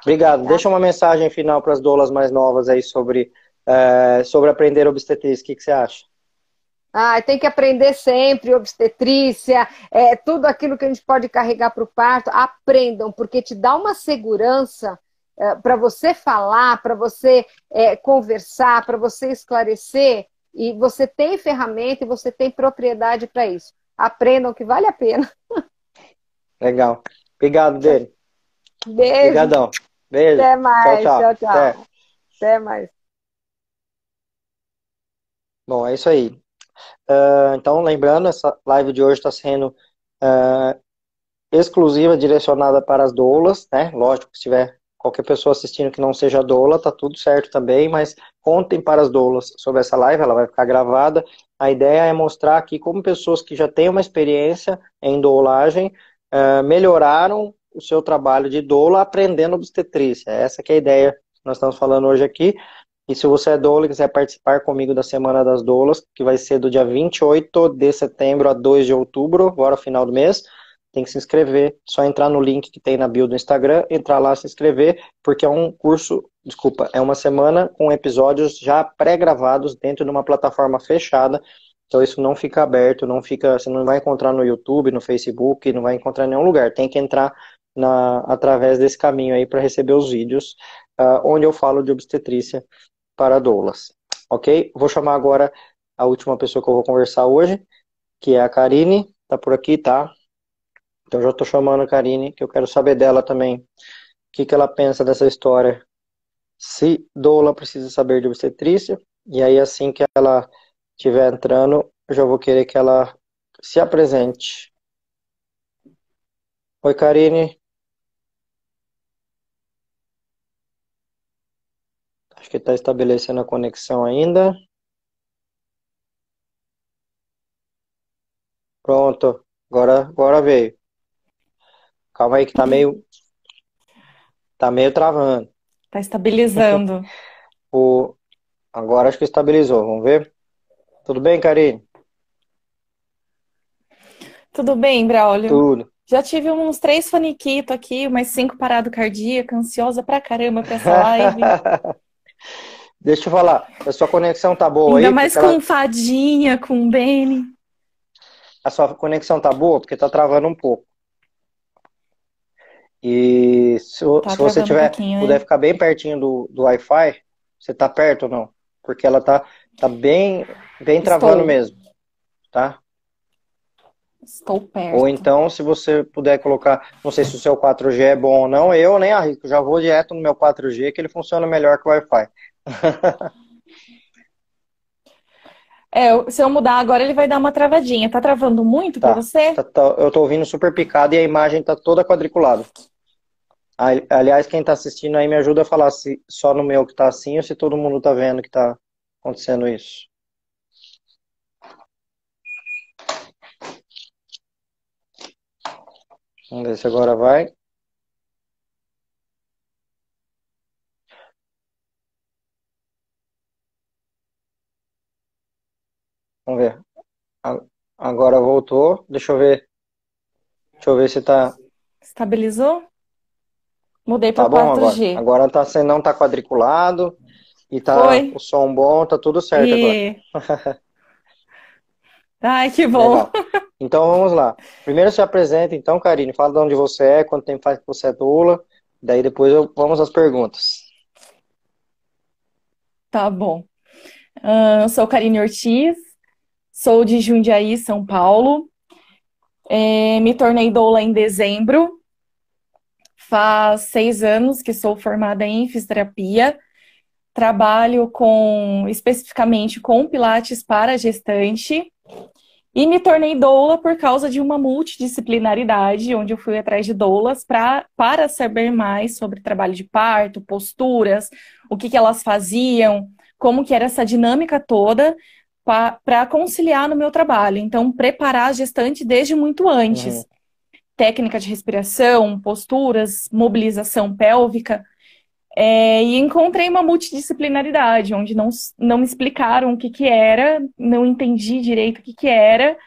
Obrigado. Tá. Deixa uma mensagem final para as doulas mais novas aí sobre, é, sobre aprender obstetrícia. O que, que você acha? Ah, tem que aprender sempre, obstetrícia, é, tudo aquilo que a gente pode carregar para o parto, aprendam, porque te dá uma segurança é, para você falar, para você é, conversar, para você esclarecer, e você tem ferramenta e você tem propriedade para isso. Aprendam que vale a pena. Legal. Obrigado, dele. Beijo. Obrigadão. Beijo. Até mais. Tchau, tchau. tchau, tchau. Até. Até mais. Bom, é isso aí. Uh, então, lembrando, essa live de hoje está sendo uh, exclusiva, direcionada para as doulas, né? Lógico, se tiver qualquer pessoa assistindo que não seja doula, tá tudo certo também, mas contem para as doulas sobre essa live, ela vai ficar gravada. A ideia é mostrar aqui como pessoas que já têm uma experiência em doulagem uh, melhoraram o seu trabalho de doula aprendendo obstetrícia. Essa é a ideia que nós estamos falando hoje aqui. E se você é doula e quiser participar comigo da Semana das Doulas, que vai ser do dia 28 de setembro a 2 de outubro, agora final do mês, tem que se inscrever, só entrar no link que tem na bio do Instagram, entrar lá, se inscrever, porque é um curso, desculpa, é uma semana com episódios já pré-gravados dentro de uma plataforma fechada, então isso não fica aberto, não fica, você não vai encontrar no YouTube, no Facebook, não vai encontrar em nenhum lugar, tem que entrar na, através desse caminho aí para receber os vídeos, uh, onde eu falo de obstetrícia para doulas. Ok? Vou chamar agora a última pessoa que eu vou conversar hoje, que é a Karine. Tá por aqui, tá? Então já estou chamando a Karine, que eu quero saber dela também. O que, que ela pensa dessa história. Se doula precisa saber de obstetrícia. E aí, assim que ela estiver entrando, eu já vou querer que ela se apresente. Oi, Karine. Acho que está estabelecendo a conexão ainda. Pronto, agora, agora veio. Calma aí que tá meio. Tá meio travando. Tá estabilizando. o... Agora acho que estabilizou, vamos ver? Tudo bem, Karine? Tudo bem, Braulio? Tudo. Já tive uns três faniquitos aqui, umas cinco parado cardíaco, ansiosa pra caramba pra essa live. Deixa eu falar, a sua conexão tá boa Ainda aí? mais com ela... Fadinha, com Beni. A sua conexão tá boa? Porque tá travando um pouco. E se, tá se você tiver, um puder ficar bem pertinho do, do Wi-Fi, você tá perto ou não? Porque ela tá, tá bem, bem travando mesmo, tá? Estou perto. Ou então, se você puder colocar, não sei se o seu 4G é bom ou não, eu nem a Rico, já vou direto no meu 4G, que ele funciona melhor que o Wi-Fi. é, se eu mudar agora, ele vai dar uma travadinha. Tá travando muito tá, para você? Tá, tá, eu tô ouvindo super picado e a imagem tá toda quadriculada. Aliás, quem está assistindo aí me ajuda a falar se só no meu que está assim ou se todo mundo está vendo que está acontecendo isso. Vamos ver se agora vai. Vamos ver. Agora voltou. Deixa eu ver. Deixa eu ver se está. Estabilizou? Mudei para tá 4G. Agora, agora tá, não tá quadriculado e tá Foi. o som bom, tá tudo certo e... agora. Ai, que bom. Legal. Então vamos lá. Primeiro se apresenta, então, Karine. Fala de onde você é, quanto tempo faz que você é doula. Daí depois eu, vamos às perguntas. Tá bom. Uh, sou Karine Ortiz, sou de Jundiaí, São Paulo. É, me tornei doula em dezembro Faz seis anos que sou formada em fisioterapia. Trabalho com especificamente com pilates para gestante e me tornei doula por causa de uma multidisciplinaridade, onde eu fui atrás de doulas pra, para saber mais sobre trabalho de parto, posturas, o que, que elas faziam, como que era essa dinâmica toda para conciliar no meu trabalho. Então, preparar a gestante desde muito antes. Uhum técnica de respiração, posturas, mobilização pélvica, é, e encontrei uma multidisciplinaridade, onde não, não me explicaram o que, que era, não entendi direito o que, que era.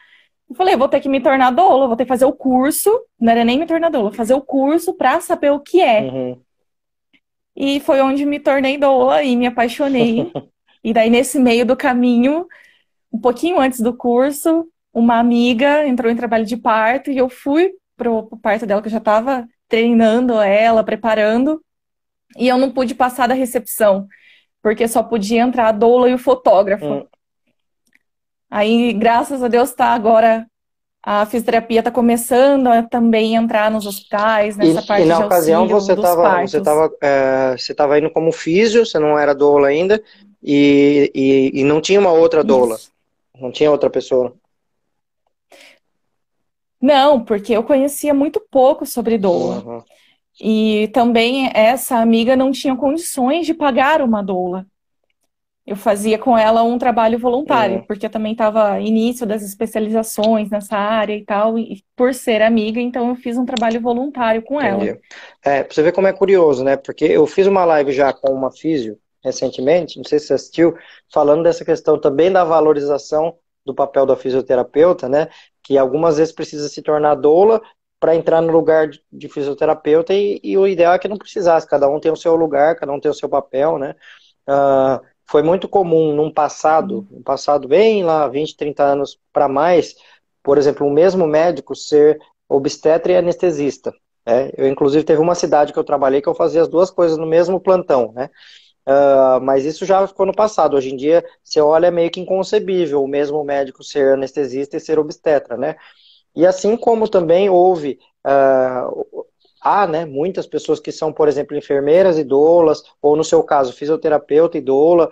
Eu falei, vou ter que me tornar doula, vou ter que fazer o curso, não era nem me tornar doula, fazer o curso para saber o que é. Uhum. E foi onde me tornei doula e me apaixonei. e daí, nesse meio do caminho, um pouquinho antes do curso, uma amiga entrou em trabalho de parto e eu fui pro, pro parto dela, que eu já estava treinando ela, preparando, e eu não pude passar da recepção, porque só podia entrar a doula e o fotógrafo. Hum. Aí, graças a Deus, tá agora a fisioterapia está começando a também entrar nos hospitais, nessa e, parte e na ocasião você estava você estava é, você estava indo como físio, você não era doula ainda e, e, e não tinha uma outra doula, Isso. não tinha outra pessoa. Não, porque eu conhecia muito pouco sobre doula. Uhum. E também essa amiga não tinha condições de pagar uma doula. Eu fazia com ela um trabalho voluntário, uhum. porque eu também estava início das especializações nessa área e tal, e por ser amiga, então eu fiz um trabalho voluntário com Entendi. ela. É, pra você ver como é curioso, né? Porque eu fiz uma live já com uma físio recentemente, não sei se você assistiu, falando dessa questão também da valorização do papel da fisioterapeuta, né? Que algumas vezes precisa se tornar doula para entrar no lugar de fisioterapeuta e, e, o ideal é que não precisasse, cada um tem o seu lugar, cada um tem o seu papel, né? Uh, foi muito comum num passado, um passado bem lá, 20, 30 anos para mais, por exemplo, o mesmo médico ser obstetra e anestesista. Né? Eu, inclusive, teve uma cidade que eu trabalhei que eu fazia as duas coisas no mesmo plantão, né? Uh, mas isso já ficou no passado. Hoje em dia, você olha, é meio que inconcebível o mesmo médico ser anestesista e ser obstetra, né? E assim como também houve, uh, há, né, muitas pessoas que são, por exemplo, enfermeiras e doulas, ou no seu caso, fisioterapeuta e doula,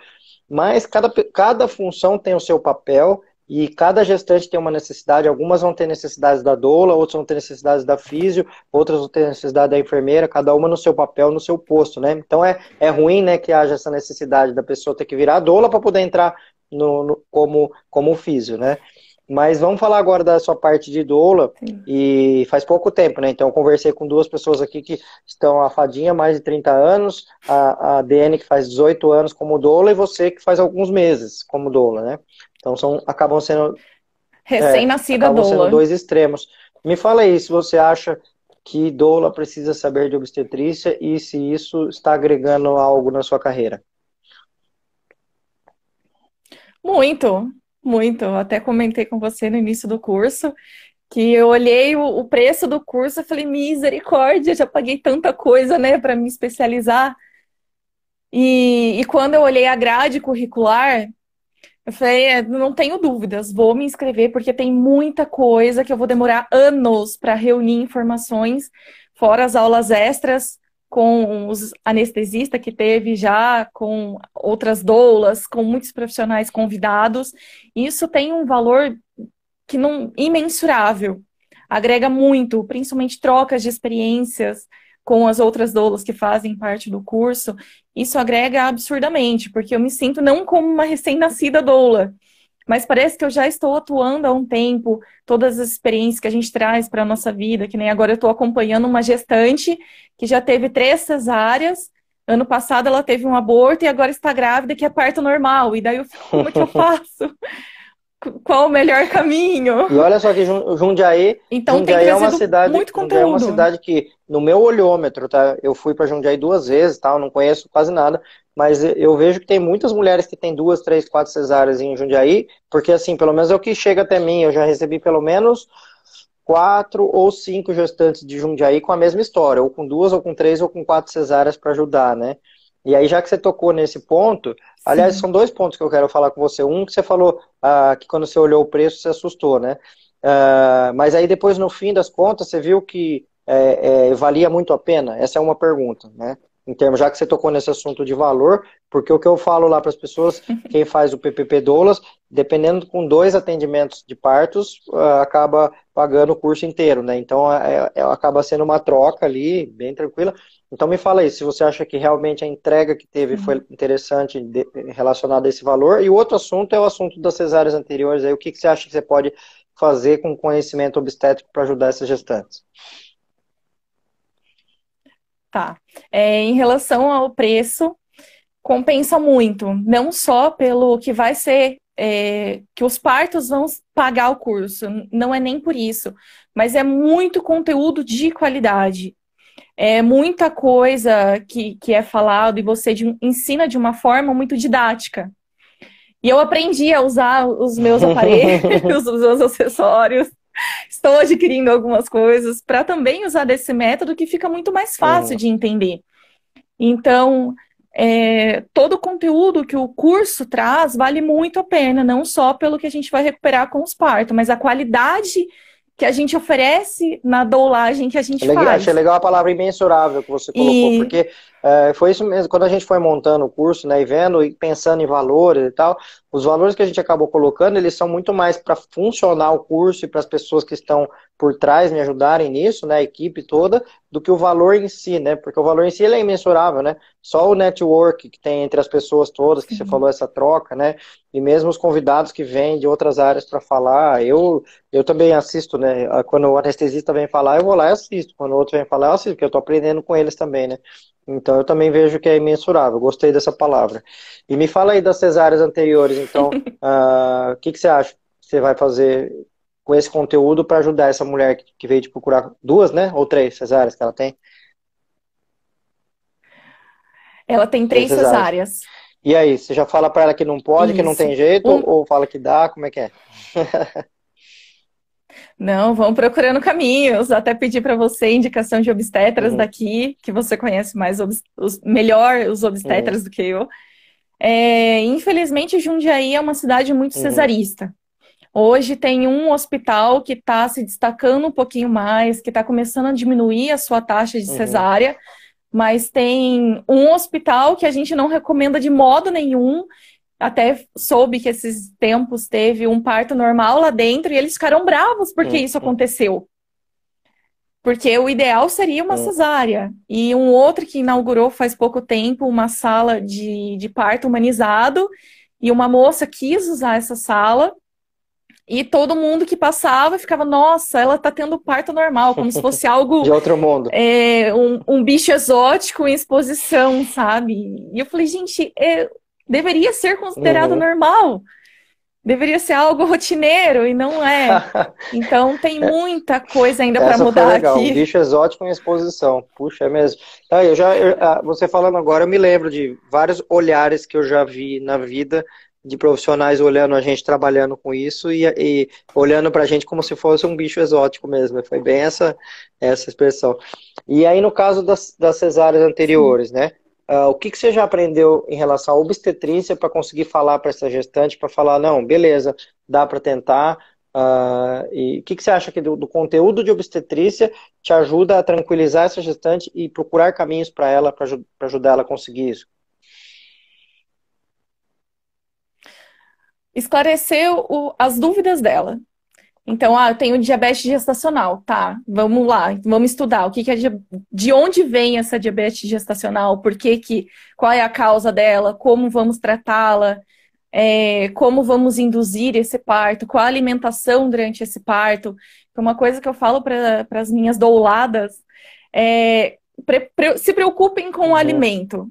mas cada, cada função tem o seu papel e cada gestante tem uma necessidade, algumas vão ter necessidades da doula, outras vão ter necessidades da físio, outras vão ter necessidade da enfermeira, cada uma no seu papel, no seu posto, né? Então é, é ruim, né, que haja essa necessidade da pessoa ter que virar doula para poder entrar no, no, como, como físio, né? Mas vamos falar agora da sua parte de doula, Sim. e faz pouco tempo, né? Então eu conversei com duas pessoas aqui que estão a Fadinha mais de 30 anos, a, a DN que faz 18 anos como doula, e você que faz alguns meses como doula, né? Então são, acabam sendo. Recém-nascida é, doula. sendo dois extremos. Me fala aí se você acha que doula precisa saber de obstetrícia e se isso está agregando algo na sua carreira. Muito, muito. Eu até comentei com você no início do curso que eu olhei o, o preço do curso e falei, misericórdia, já paguei tanta coisa, né, para me especializar. E, e quando eu olhei a grade curricular, eu falei, é, não tenho dúvidas, vou me inscrever porque tem muita coisa que eu vou demorar anos para reunir informações, fora as aulas extras com os anestesistas que teve já, com outras doulas, com muitos profissionais convidados. Isso tem um valor que não imensurável, agrega muito, principalmente trocas de experiências, com as outras doulas que fazem parte do curso, isso agrega absurdamente, porque eu me sinto não como uma recém-nascida doula, mas parece que eu já estou atuando há um tempo, todas as experiências que a gente traz para a nossa vida, que nem agora eu estou acompanhando uma gestante que já teve três cesáreas, ano passado ela teve um aborto e agora está grávida, que é parto normal, e daí eu fico, como é que eu faço? Qual o melhor caminho. E olha só que Jundiaí, então, Jundiaí é uma cidade, muito conteúdo. é uma cidade que no meu olhômetro, tá? Eu fui para Jundiaí duas vezes, tal, tá? não conheço quase nada, mas eu vejo que tem muitas mulheres que têm duas, três, quatro cesáreas em Jundiaí, porque assim, pelo menos é o que chega até mim, eu já recebi pelo menos quatro ou cinco gestantes de Jundiaí com a mesma história, ou com duas, ou com três, ou com quatro cesáreas para ajudar, né? E aí, já que você tocou nesse ponto, aliás, são dois pontos que eu quero falar com você. Um que você falou ah, que quando você olhou o preço, você assustou, né? Ah, mas aí depois, no fim das contas, você viu que é, é, valia muito a pena? Essa é uma pergunta, né? Em termos, já que você tocou nesse assunto de valor, porque o que eu falo lá para as pessoas, quem faz o PPP Doulas, dependendo com dois atendimentos de partos, uh, acaba pagando o curso inteiro, né? Então é, é, acaba sendo uma troca ali, bem tranquila. Então me fala aí, se você acha que realmente a entrega que teve foi uhum. interessante de, relacionada a esse valor. E o outro assunto é o assunto das cesáreas anteriores. Aí, o que, que você acha que você pode fazer com conhecimento obstétrico para ajudar essas gestantes? Tá. É, em relação ao preço, compensa muito, não só pelo que vai ser, é, que os partos vão pagar o curso, não é nem por isso, mas é muito conteúdo de qualidade. É muita coisa que, que é falado e você de, ensina de uma forma muito didática. E eu aprendi a usar os meus aparelhos, os meus acessórios, estou adquirindo algumas coisas para também usar desse método que fica muito mais fácil uhum. de entender. Então, é, todo o conteúdo que o curso traz vale muito a pena, não só pelo que a gente vai recuperar com os partos, mas a qualidade que a gente oferece na doulagem que a gente legal, faz. Achei legal a palavra imensurável que você colocou, e... porque é, foi isso mesmo, quando a gente foi montando o curso, né, e vendo e pensando em valores e tal, os valores que a gente acabou colocando, eles são muito mais para funcionar o curso e para as pessoas que estão por trás me ajudarem nisso, né, a equipe toda, do que o valor em si, né, porque o valor em si ele é imensurável, né, só o network que tem entre as pessoas todas, que você falou, essa troca, né, e mesmo os convidados que vêm de outras áreas para falar, eu, eu também assisto, né, quando o anestesista vem falar, eu vou lá e assisto, quando o outro vem falar, eu assisto, porque eu estou aprendendo com eles também, né, então eu também vejo que é imensurável, gostei dessa palavra. E me fala aí das cesáreas anteriores, então, ah, o uh, que, que você acha que você vai fazer com esse conteúdo para ajudar essa mulher que, que, veio te procurar duas, né? Ou três cesáreas que ela tem? Ela tem três, três cesáreas. cesáreas. E aí, você já fala para ela que não pode, Isso. que não tem jeito, um... ou fala que dá, como é que é? Não, vão procurando caminhos. Até pedir para você indicação de obstetras Uhum. daqui, que você conhece mais os, melhor os obstetras do que eu. É, infelizmente, Jundiaí é uma cidade muito Uhum. cesarista. Hoje tem um hospital que está se destacando um pouquinho mais, que está começando a diminuir a sua taxa de Uhum. cesárea, mas tem um hospital que a gente não recomenda de modo nenhum. Até soube que esses tempos teve um parto normal lá dentro e eles ficaram bravos porque Uhum. isso aconteceu. Porque o ideal seria uma Uhum. cesárea. E um outro que inaugurou faz pouco tempo uma sala de, de parto humanizado, e uma moça quis usar essa sala, e todo mundo que passava ficava, nossa, ela tá tendo parto normal, como se fosse algo De outro mundo. é, um, um bicho exótico em exposição, sabe? E eu falei, gente, é, deveria ser considerado Uhum. normal. Deveria ser algo rotineiro e não é. Então tem muita coisa ainda para foi mudar legal, um aqui. bicho exótico em exposição. Puxa, é mesmo. Tá, eu já, eu- ah, você falando agora, eu me lembro de vários olhares que eu já vi na vida de profissionais olhando a gente trabalhando com isso e, e olhando pra gente como se fosse um bicho exótico mesmo. Foi bem essa, essa expressão. E aí, no caso das, das cesáreas anteriores, né? Ah, o que que você já aprendeu em relação à obstetrícia para conseguir falar para essa gestante, para falar, não, beleza, dá para tentar. ah, e o que que você acha que do, do conteúdo de obstetrícia te ajuda a tranquilizar essa gestante e procurar caminhos para ela, para ajudar ela a conseguir isso? Esclarecer o- as dúvidas dela. Então, ah, eu tenho diabetes gestacional, tá? Vamos lá, vamos estudar o que que é de onde vem essa diabetes gestacional, por que que, qual é a causa dela, como vamos tratá-la, é, como vamos induzir esse parto, qual a alimentação durante esse parto. Então, Uma coisa que eu falo para as minhas douladas é pre- pre- se preocupem com o alimento.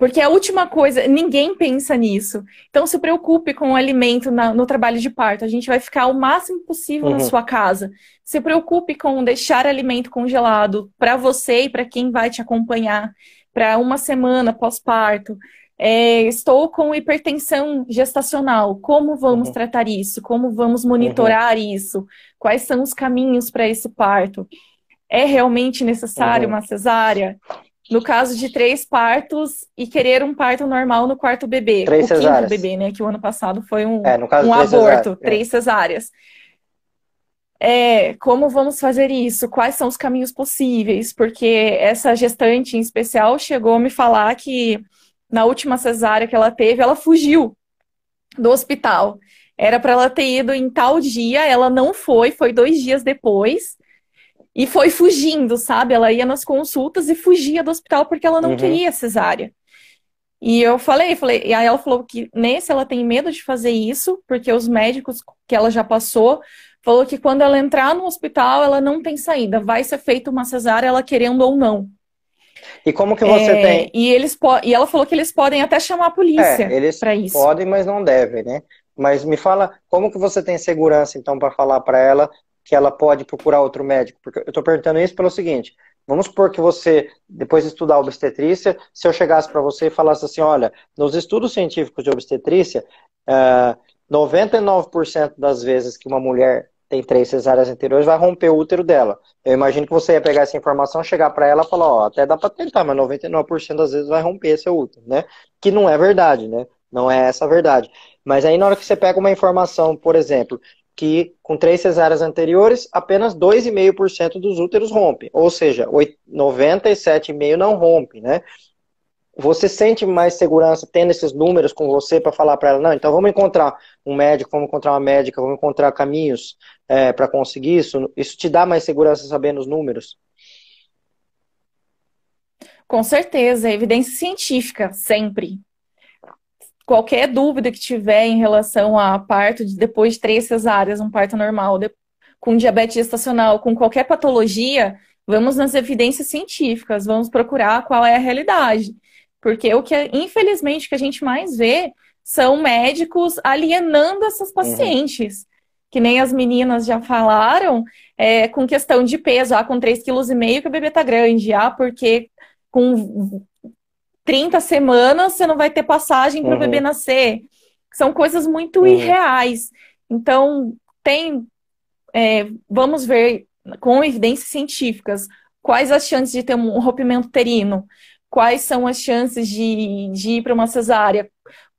Porque é a última coisa, ninguém pensa nisso. Então, se preocupe com o alimento na- no trabalho de parto. A gente vai ficar o máximo possível na Uhum. sua casa. Se preocupe com deixar alimento congelado para você e para quem vai te acompanhar para uma semana pós-parto. É, estou com hipertensão gestacional. Como vamos Uhum. tratar isso? Como vamos monitorar isso? Quais são os caminhos para esse parto? É realmente necessário Uhum. uma cesárea? No caso de três partos e querer um parto normal no quarto bebê. Três o quinto cesáreas. bebê, né? Que o ano passado foi um, É, caso, um três aborto, cesáreas, é. três cesáreas. É, como vamos fazer isso? Quais são os caminhos possíveis? Porque essa gestante em especial chegou a me falar que na última cesárea que ela teve, ela fugiu do hospital. Era para ela ter ido em tal dia, ela não foi, foi dois dias depois. E foi fugindo, sabe? Ela ia nas consultas e fugia do hospital porque ela não Uhum. queria cesárea. E eu falei, falei, e aí ela falou que nesse ela tem medo de fazer isso, porque os médicos que ela já passou falou que quando ela entrar no hospital, ela não tem saída, vai ser feita uma cesárea, ela querendo ou não. E como que você É, tem. E eles e ela falou que eles podem até chamar a polícia É, eles para isso. podem, mas não devem, né? Mas me fala, como que você tem segurança, então, para falar para ela que ela pode procurar outro médico? Porque eu estou perguntando isso pelo seguinte: vamos supor que você, depois de estudar obstetrícia, se eu chegasse para você e falasse assim: olha, nos estudos científicos de obstetrícia, ah, 99% das vezes que uma mulher tem três cesáreas anteriores vai romper o útero dela. Eu imagino que você ia pegar essa informação, chegar para ela e falar: ó, até dá para tentar, mas 99% das vezes vai romper seu útero, né? Que não é verdade, né? Não é essa a verdade. Mas aí na hora que você pega uma informação, por exemplo, que com três cesáreas anteriores, apenas 2,5% dos úteros rompem. Ou seja, oit- 97,5% não rompe, né? Você sente mais segurança tendo esses números com você para falar para ela, não, então vamos encontrar um médico, vamos encontrar uma médica, vamos encontrar caminhos para conseguir isso? Isso te dá mais segurança sabendo os números? Com certeza, evidência científica, sempre. Qualquer dúvida que tiver em relação a parto de- depois de três cesáreas, um parto normal, de- com diabetes gestacional, com qualquer patologia, vamos nas evidências científicas, vamos procurar qual é a realidade. Porque o que, é- infelizmente, que a gente mais vê são médicos alienando essas pacientes. Que nem as meninas já falaram, é, com questão de peso, ah, com 3,5 kg que o bebê tá grande, ah, porque com 30 semanas você não vai ter passagem para o Uhum. bebê nascer. São coisas muito Uhum. irreais. Então, tem é, vamos ver com evidências científicas quais as chances de ter um rompimento uterino, quais são as chances de, de ir para uma cesárea,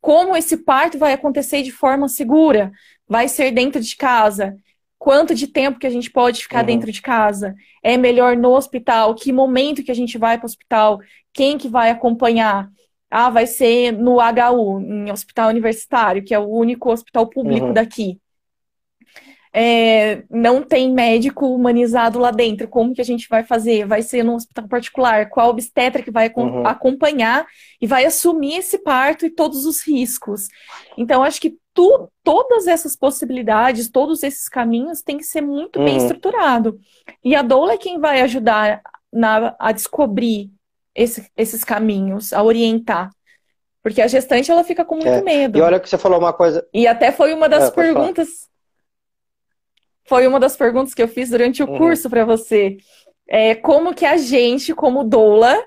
como esse parto vai acontecer de forma segura, vai ser dentro de casa, quanto de tempo que a gente pode ficar uhum. dentro de casa, é melhor no hospital, que momento que a gente vai para o hospital, quem que vai acompanhar. Ah, vai ser no HU, em hospital universitário, que é o único hospital público uhum. daqui é, não tem médico humanizado lá dentro. Como que a gente vai fazer? Vai ser num hospital particular? Qual obstetra que vai uhum. acompanhar e vai assumir esse parto e todos os riscos? Então, acho que tu, todas essas possibilidades, todos esses caminhos têm que ser muito uhum. bem estruturado. E a doula é quem vai ajudar na, a descobrir esse, esses caminhos, a orientar. Porque a gestante ela fica com muito é. medo. E olha que você falou uma coisa. E até foi uma das é, perguntas foi uma das perguntas que eu fiz durante o uhum. curso para você. É, como que a gente, como doula,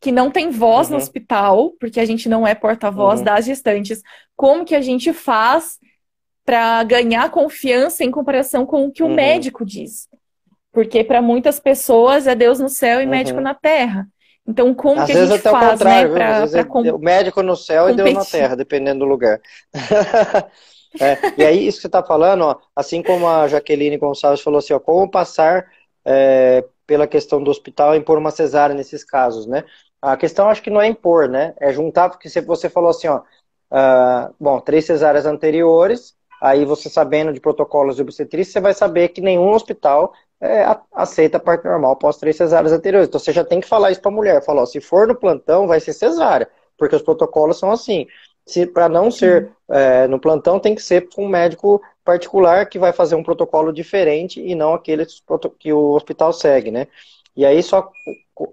que não tem voz uhum. no hospital, porque a gente não é porta-voz uhum. das gestantes, como que a gente faz para ganhar confiança em comparação com o que o uhum. médico diz? Porque para muitas pessoas é Deus no céu e uhum. médico na terra. Então, como Às que a gente faz, né, pra, pra é O médico no céu competir. e Deus na terra, dependendo do lugar. É, e aí, isso que você está falando, ó, assim como a Jaqueline Gonçalves falou assim, ó, como passar é, pela questão do hospital e impor uma cesárea nesses casos, né? A questão acho que não é impor, né? É juntar, porque se você falou assim, ó, uh, bom, três cesáreas anteriores, aí você sabendo de protocolos de obstetrícia, você vai saber que nenhum hospital é, aceita parte normal após três cesáreas anteriores. Então você já tem que falar isso para a mulher, falar, ó, se for no plantão, vai ser cesárea, porque os protocolos são assim se para não ser é, no plantão, tem que ser com um médico particular que vai fazer um protocolo diferente e não aquele que o hospital segue, né? E aí, só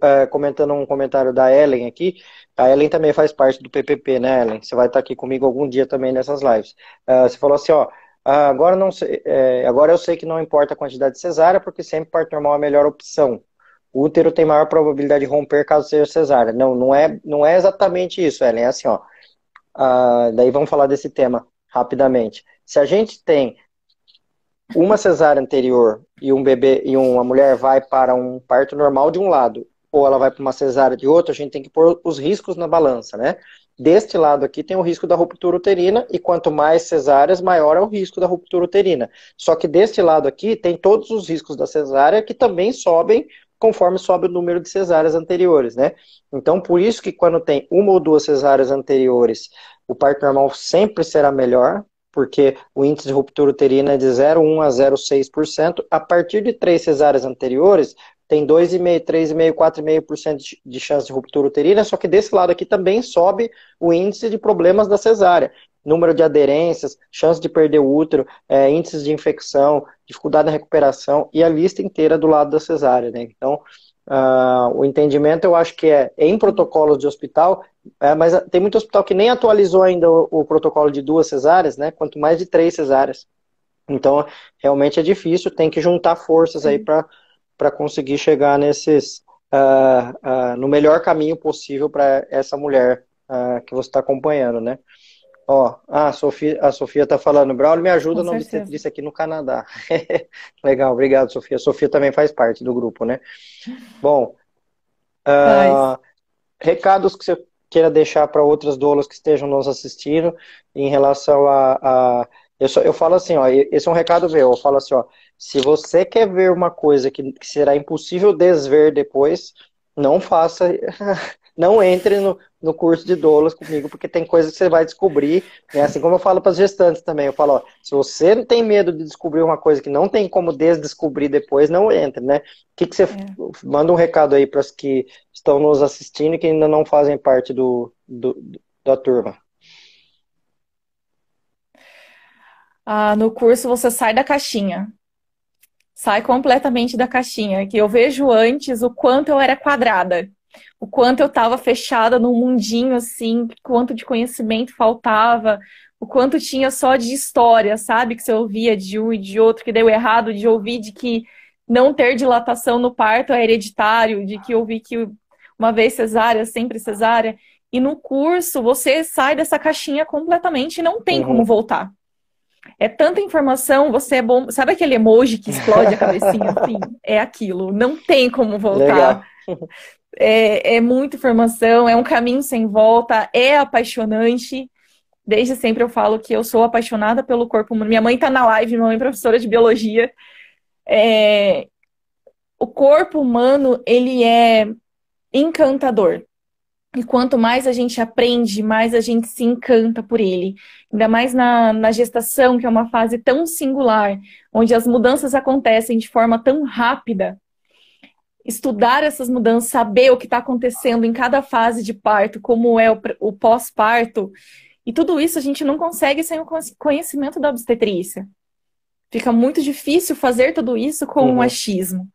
é, comentando um comentário da Ellen aqui, a Ellen também faz parte do PPP, né, Ellen? Você vai estar aqui comigo algum dia também nessas lives. Uh, você falou assim, ó, ah, agora, não sei, é, agora eu sei que não importa a quantidade de cesárea, porque sempre parto normal é a melhor opção. O útero tem maior probabilidade de romper caso seja cesárea. Não, não é, não é exatamente isso, Ellen. É assim, ó. Uh, daí vamos falar desse tema rapidamente. Se a gente tem uma cesárea anterior e um bebê e uma mulher vai para um parto normal de um lado ou ela vai para uma cesárea de outro, a gente tem que pôr os riscos na balança, né? Deste lado aqui tem o risco da ruptura uterina e quanto mais cesáreas, maior é o risco da ruptura uterina. Só que deste lado aqui tem todos os riscos da cesárea que também sobem conforme sobe o número de cesáreas anteriores, né? Então, por isso que quando tem uma ou duas cesáreas anteriores, o parto normal sempre será melhor, porque o índice de ruptura uterina é de 0,1 a 0,6%. A partir de três cesáreas anteriores, tem 2,5%, 3,5%, 4,5% de chance de ruptura uterina, só que desse lado aqui também sobe o índice de problemas da cesárea. Número de aderências, chance de perder o útero, é, índices de infecção, dificuldade na recuperação e a lista inteira do lado da cesárea, né? Então, uh, o entendimento eu acho que é em protocolos de hospital, é, mas tem muito hospital que nem atualizou ainda o, o protocolo de duas cesáreas, né? Quanto mais de três cesáreas. Então, realmente é difícil, tem que juntar forças aí para para conseguir chegar nesses uh, uh, no melhor caminho possível para essa mulher uh, que você está acompanhando, né? Ó, a Sofia, a Sofia tá falando, Braulio me ajuda no obstetrícia aqui no Canadá. Legal, obrigado, Sofia. A Sofia também faz parte do grupo, né? Bom, recados que você queira deixar para outras doulas que estejam nos assistindo em relação a, a eu, só, eu falo assim, ó, esse é um recado meu, eu falo assim, ó, se você quer ver uma coisa que, que será impossível desver depois, não faça, não entre no, no curso de doulas comigo, porque tem coisas que você vai descobrir. Né? Assim como eu falo para as gestantes também, eu falo, ó, se você não tem medo de descobrir uma coisa que não tem como desdescobrir depois, não entre, né? O que, que você é. manda um recado aí para as que estão nos assistindo e que ainda não fazem parte do, do da turma? Ah, no curso você sai da caixinha sai completamente da caixinha. Que eu vejo antes o quanto eu era quadrada, o quanto eu estava fechada num mundinho assim, quanto de conhecimento faltava, o quanto tinha só de história, sabe? Que você ouvia de um e de outro, que deu errado, de ouvir de que não ter dilatação no parto é hereditário, de que ouvir que uma vez cesárea, sempre cesárea. E no curso você sai dessa caixinha completamente e não tem uhum. como voltar. É tanta informação, você é bom. Sabe aquele emoji que explode a cabecinha? Assim? É aquilo. Não tem como voltar. É, é muita informação, é um caminho sem volta, é apaixonante. Desde sempre eu falo que eu sou apaixonada pelo corpo humano. Minha mãe está na live, minha mãe é professora de biologia. É... O corpo humano, ele é encantador. E quanto mais a gente aprende, mais a gente se encanta por ele. Ainda mais na, na gestação, que é uma fase tão singular, onde as mudanças acontecem de forma tão rápida. Estudar essas mudanças, saber o que está acontecendo em cada fase de parto, como é o, o pós-parto, e tudo isso a gente não consegue sem o conhecimento da obstetrícia. Fica muito difícil fazer tudo isso com uhum. o achismo.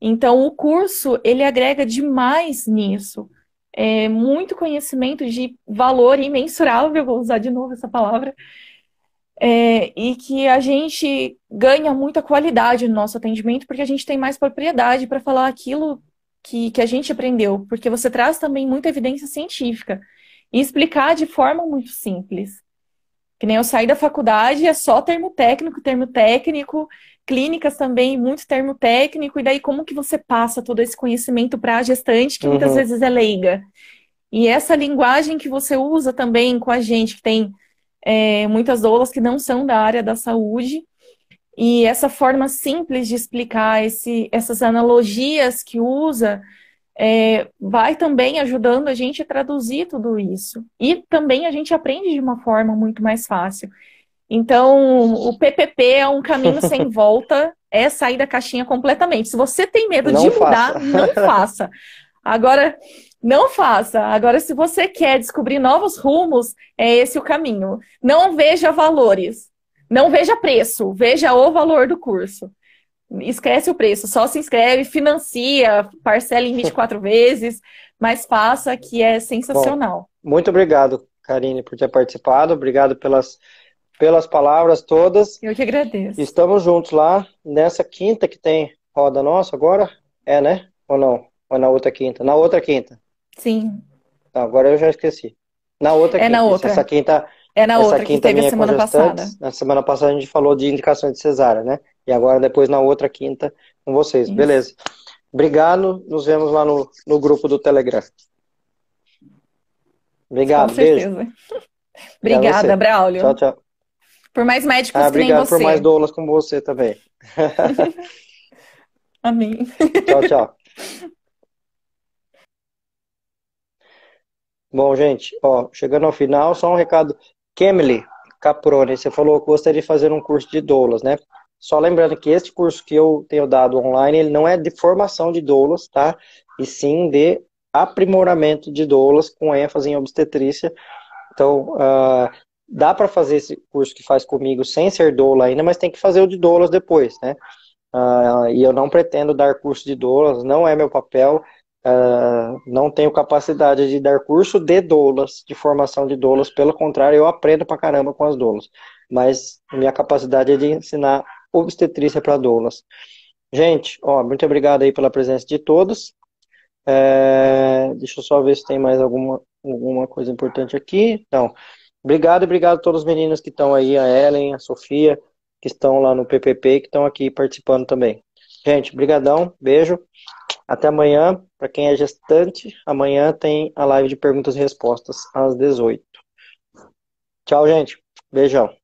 Então, o curso, ele agrega demais nisso. É muito conhecimento de valor imensurável, vou usar de novo essa palavra, é, e que a gente ganha muita qualidade no nosso atendimento, porque a gente tem mais propriedade para falar aquilo que, que a gente aprendeu, porque você traz também muita evidência científica e explicar de forma muito simples. Que nem eu saí da faculdade, é só termo técnico, termo técnico, clínicas também, muito termo técnico, e daí como que você passa todo esse conhecimento para a gestante, que uhum. muitas vezes é leiga. E essa linguagem que você usa também com a gente, que tem é, muitas doulas que não são da área da saúde, e essa forma simples de explicar esse, essas analogias que usa, é, vai também ajudando a gente a traduzir tudo isso. E também a gente aprende de uma forma muito mais fácil. Então, o PPP é um caminho sem volta, é sair da caixinha completamente. Se você tem medo não de mudar, faça. não faça. Agora, não faça. Agora, se você quer descobrir novos rumos, é esse o caminho. Não veja valores, não veja preço, veja o valor do curso esquece o preço, só se inscreve, financia, parcela em 24 vezes, mas faça que é sensacional. Bom, muito obrigado, Karine, por ter participado, obrigado pelas, pelas palavras todas. Eu que agradeço. Estamos juntos lá, nessa quinta que tem roda nossa agora, é, né? Ou não? Ou é na outra quinta? Na outra quinta. Sim. Tá, agora eu já esqueci. Na outra é quinta. na outra. Essa quinta... É na outra que teve a semana passada. Na semana passada a gente falou de indicações de cesárea, né? E agora depois na outra quinta com vocês. Isso. Beleza. Obrigado. Nos vemos lá no, no grupo do Telegram. Obrigado. Com certeza. Beijo. Obrigada, Braulio. Tchau, tchau. Por mais médicos ah, que nem você. Obrigado por mais doulas como você também. Amém. Tchau, tchau. Bom, gente, ó, chegando ao final, só um recado. Kemily Caprone, você falou que gostaria de fazer um curso de doulas, né? Só lembrando que este curso que eu tenho dado online, ele não é de formação de doulas, tá? E sim de aprimoramento de doulas com ênfase em obstetrícia. Então, uh, dá para fazer esse curso que faz comigo sem ser doula ainda, mas tem que fazer o de doulas depois, né? Uh, e eu não pretendo dar curso de doulas, não é meu papel. Uh, não tenho capacidade de dar curso de doulas, de formação de doulas, pelo contrário, eu aprendo pra caramba com as doulas. Mas minha capacidade é de ensinar obstetrícia para doulas. Gente, ó, muito obrigado aí pela presença de todos. É, deixa eu só ver se tem mais alguma, alguma coisa importante aqui. Não. Obrigado, obrigado a todos os meninos que estão aí, a Ellen, a Sofia, que estão lá no PPP que estão aqui participando também. Gente, brigadão, beijo. Até amanhã. Para quem é gestante, amanhã tem a live de perguntas e respostas às 18. Tchau, gente. Beijão.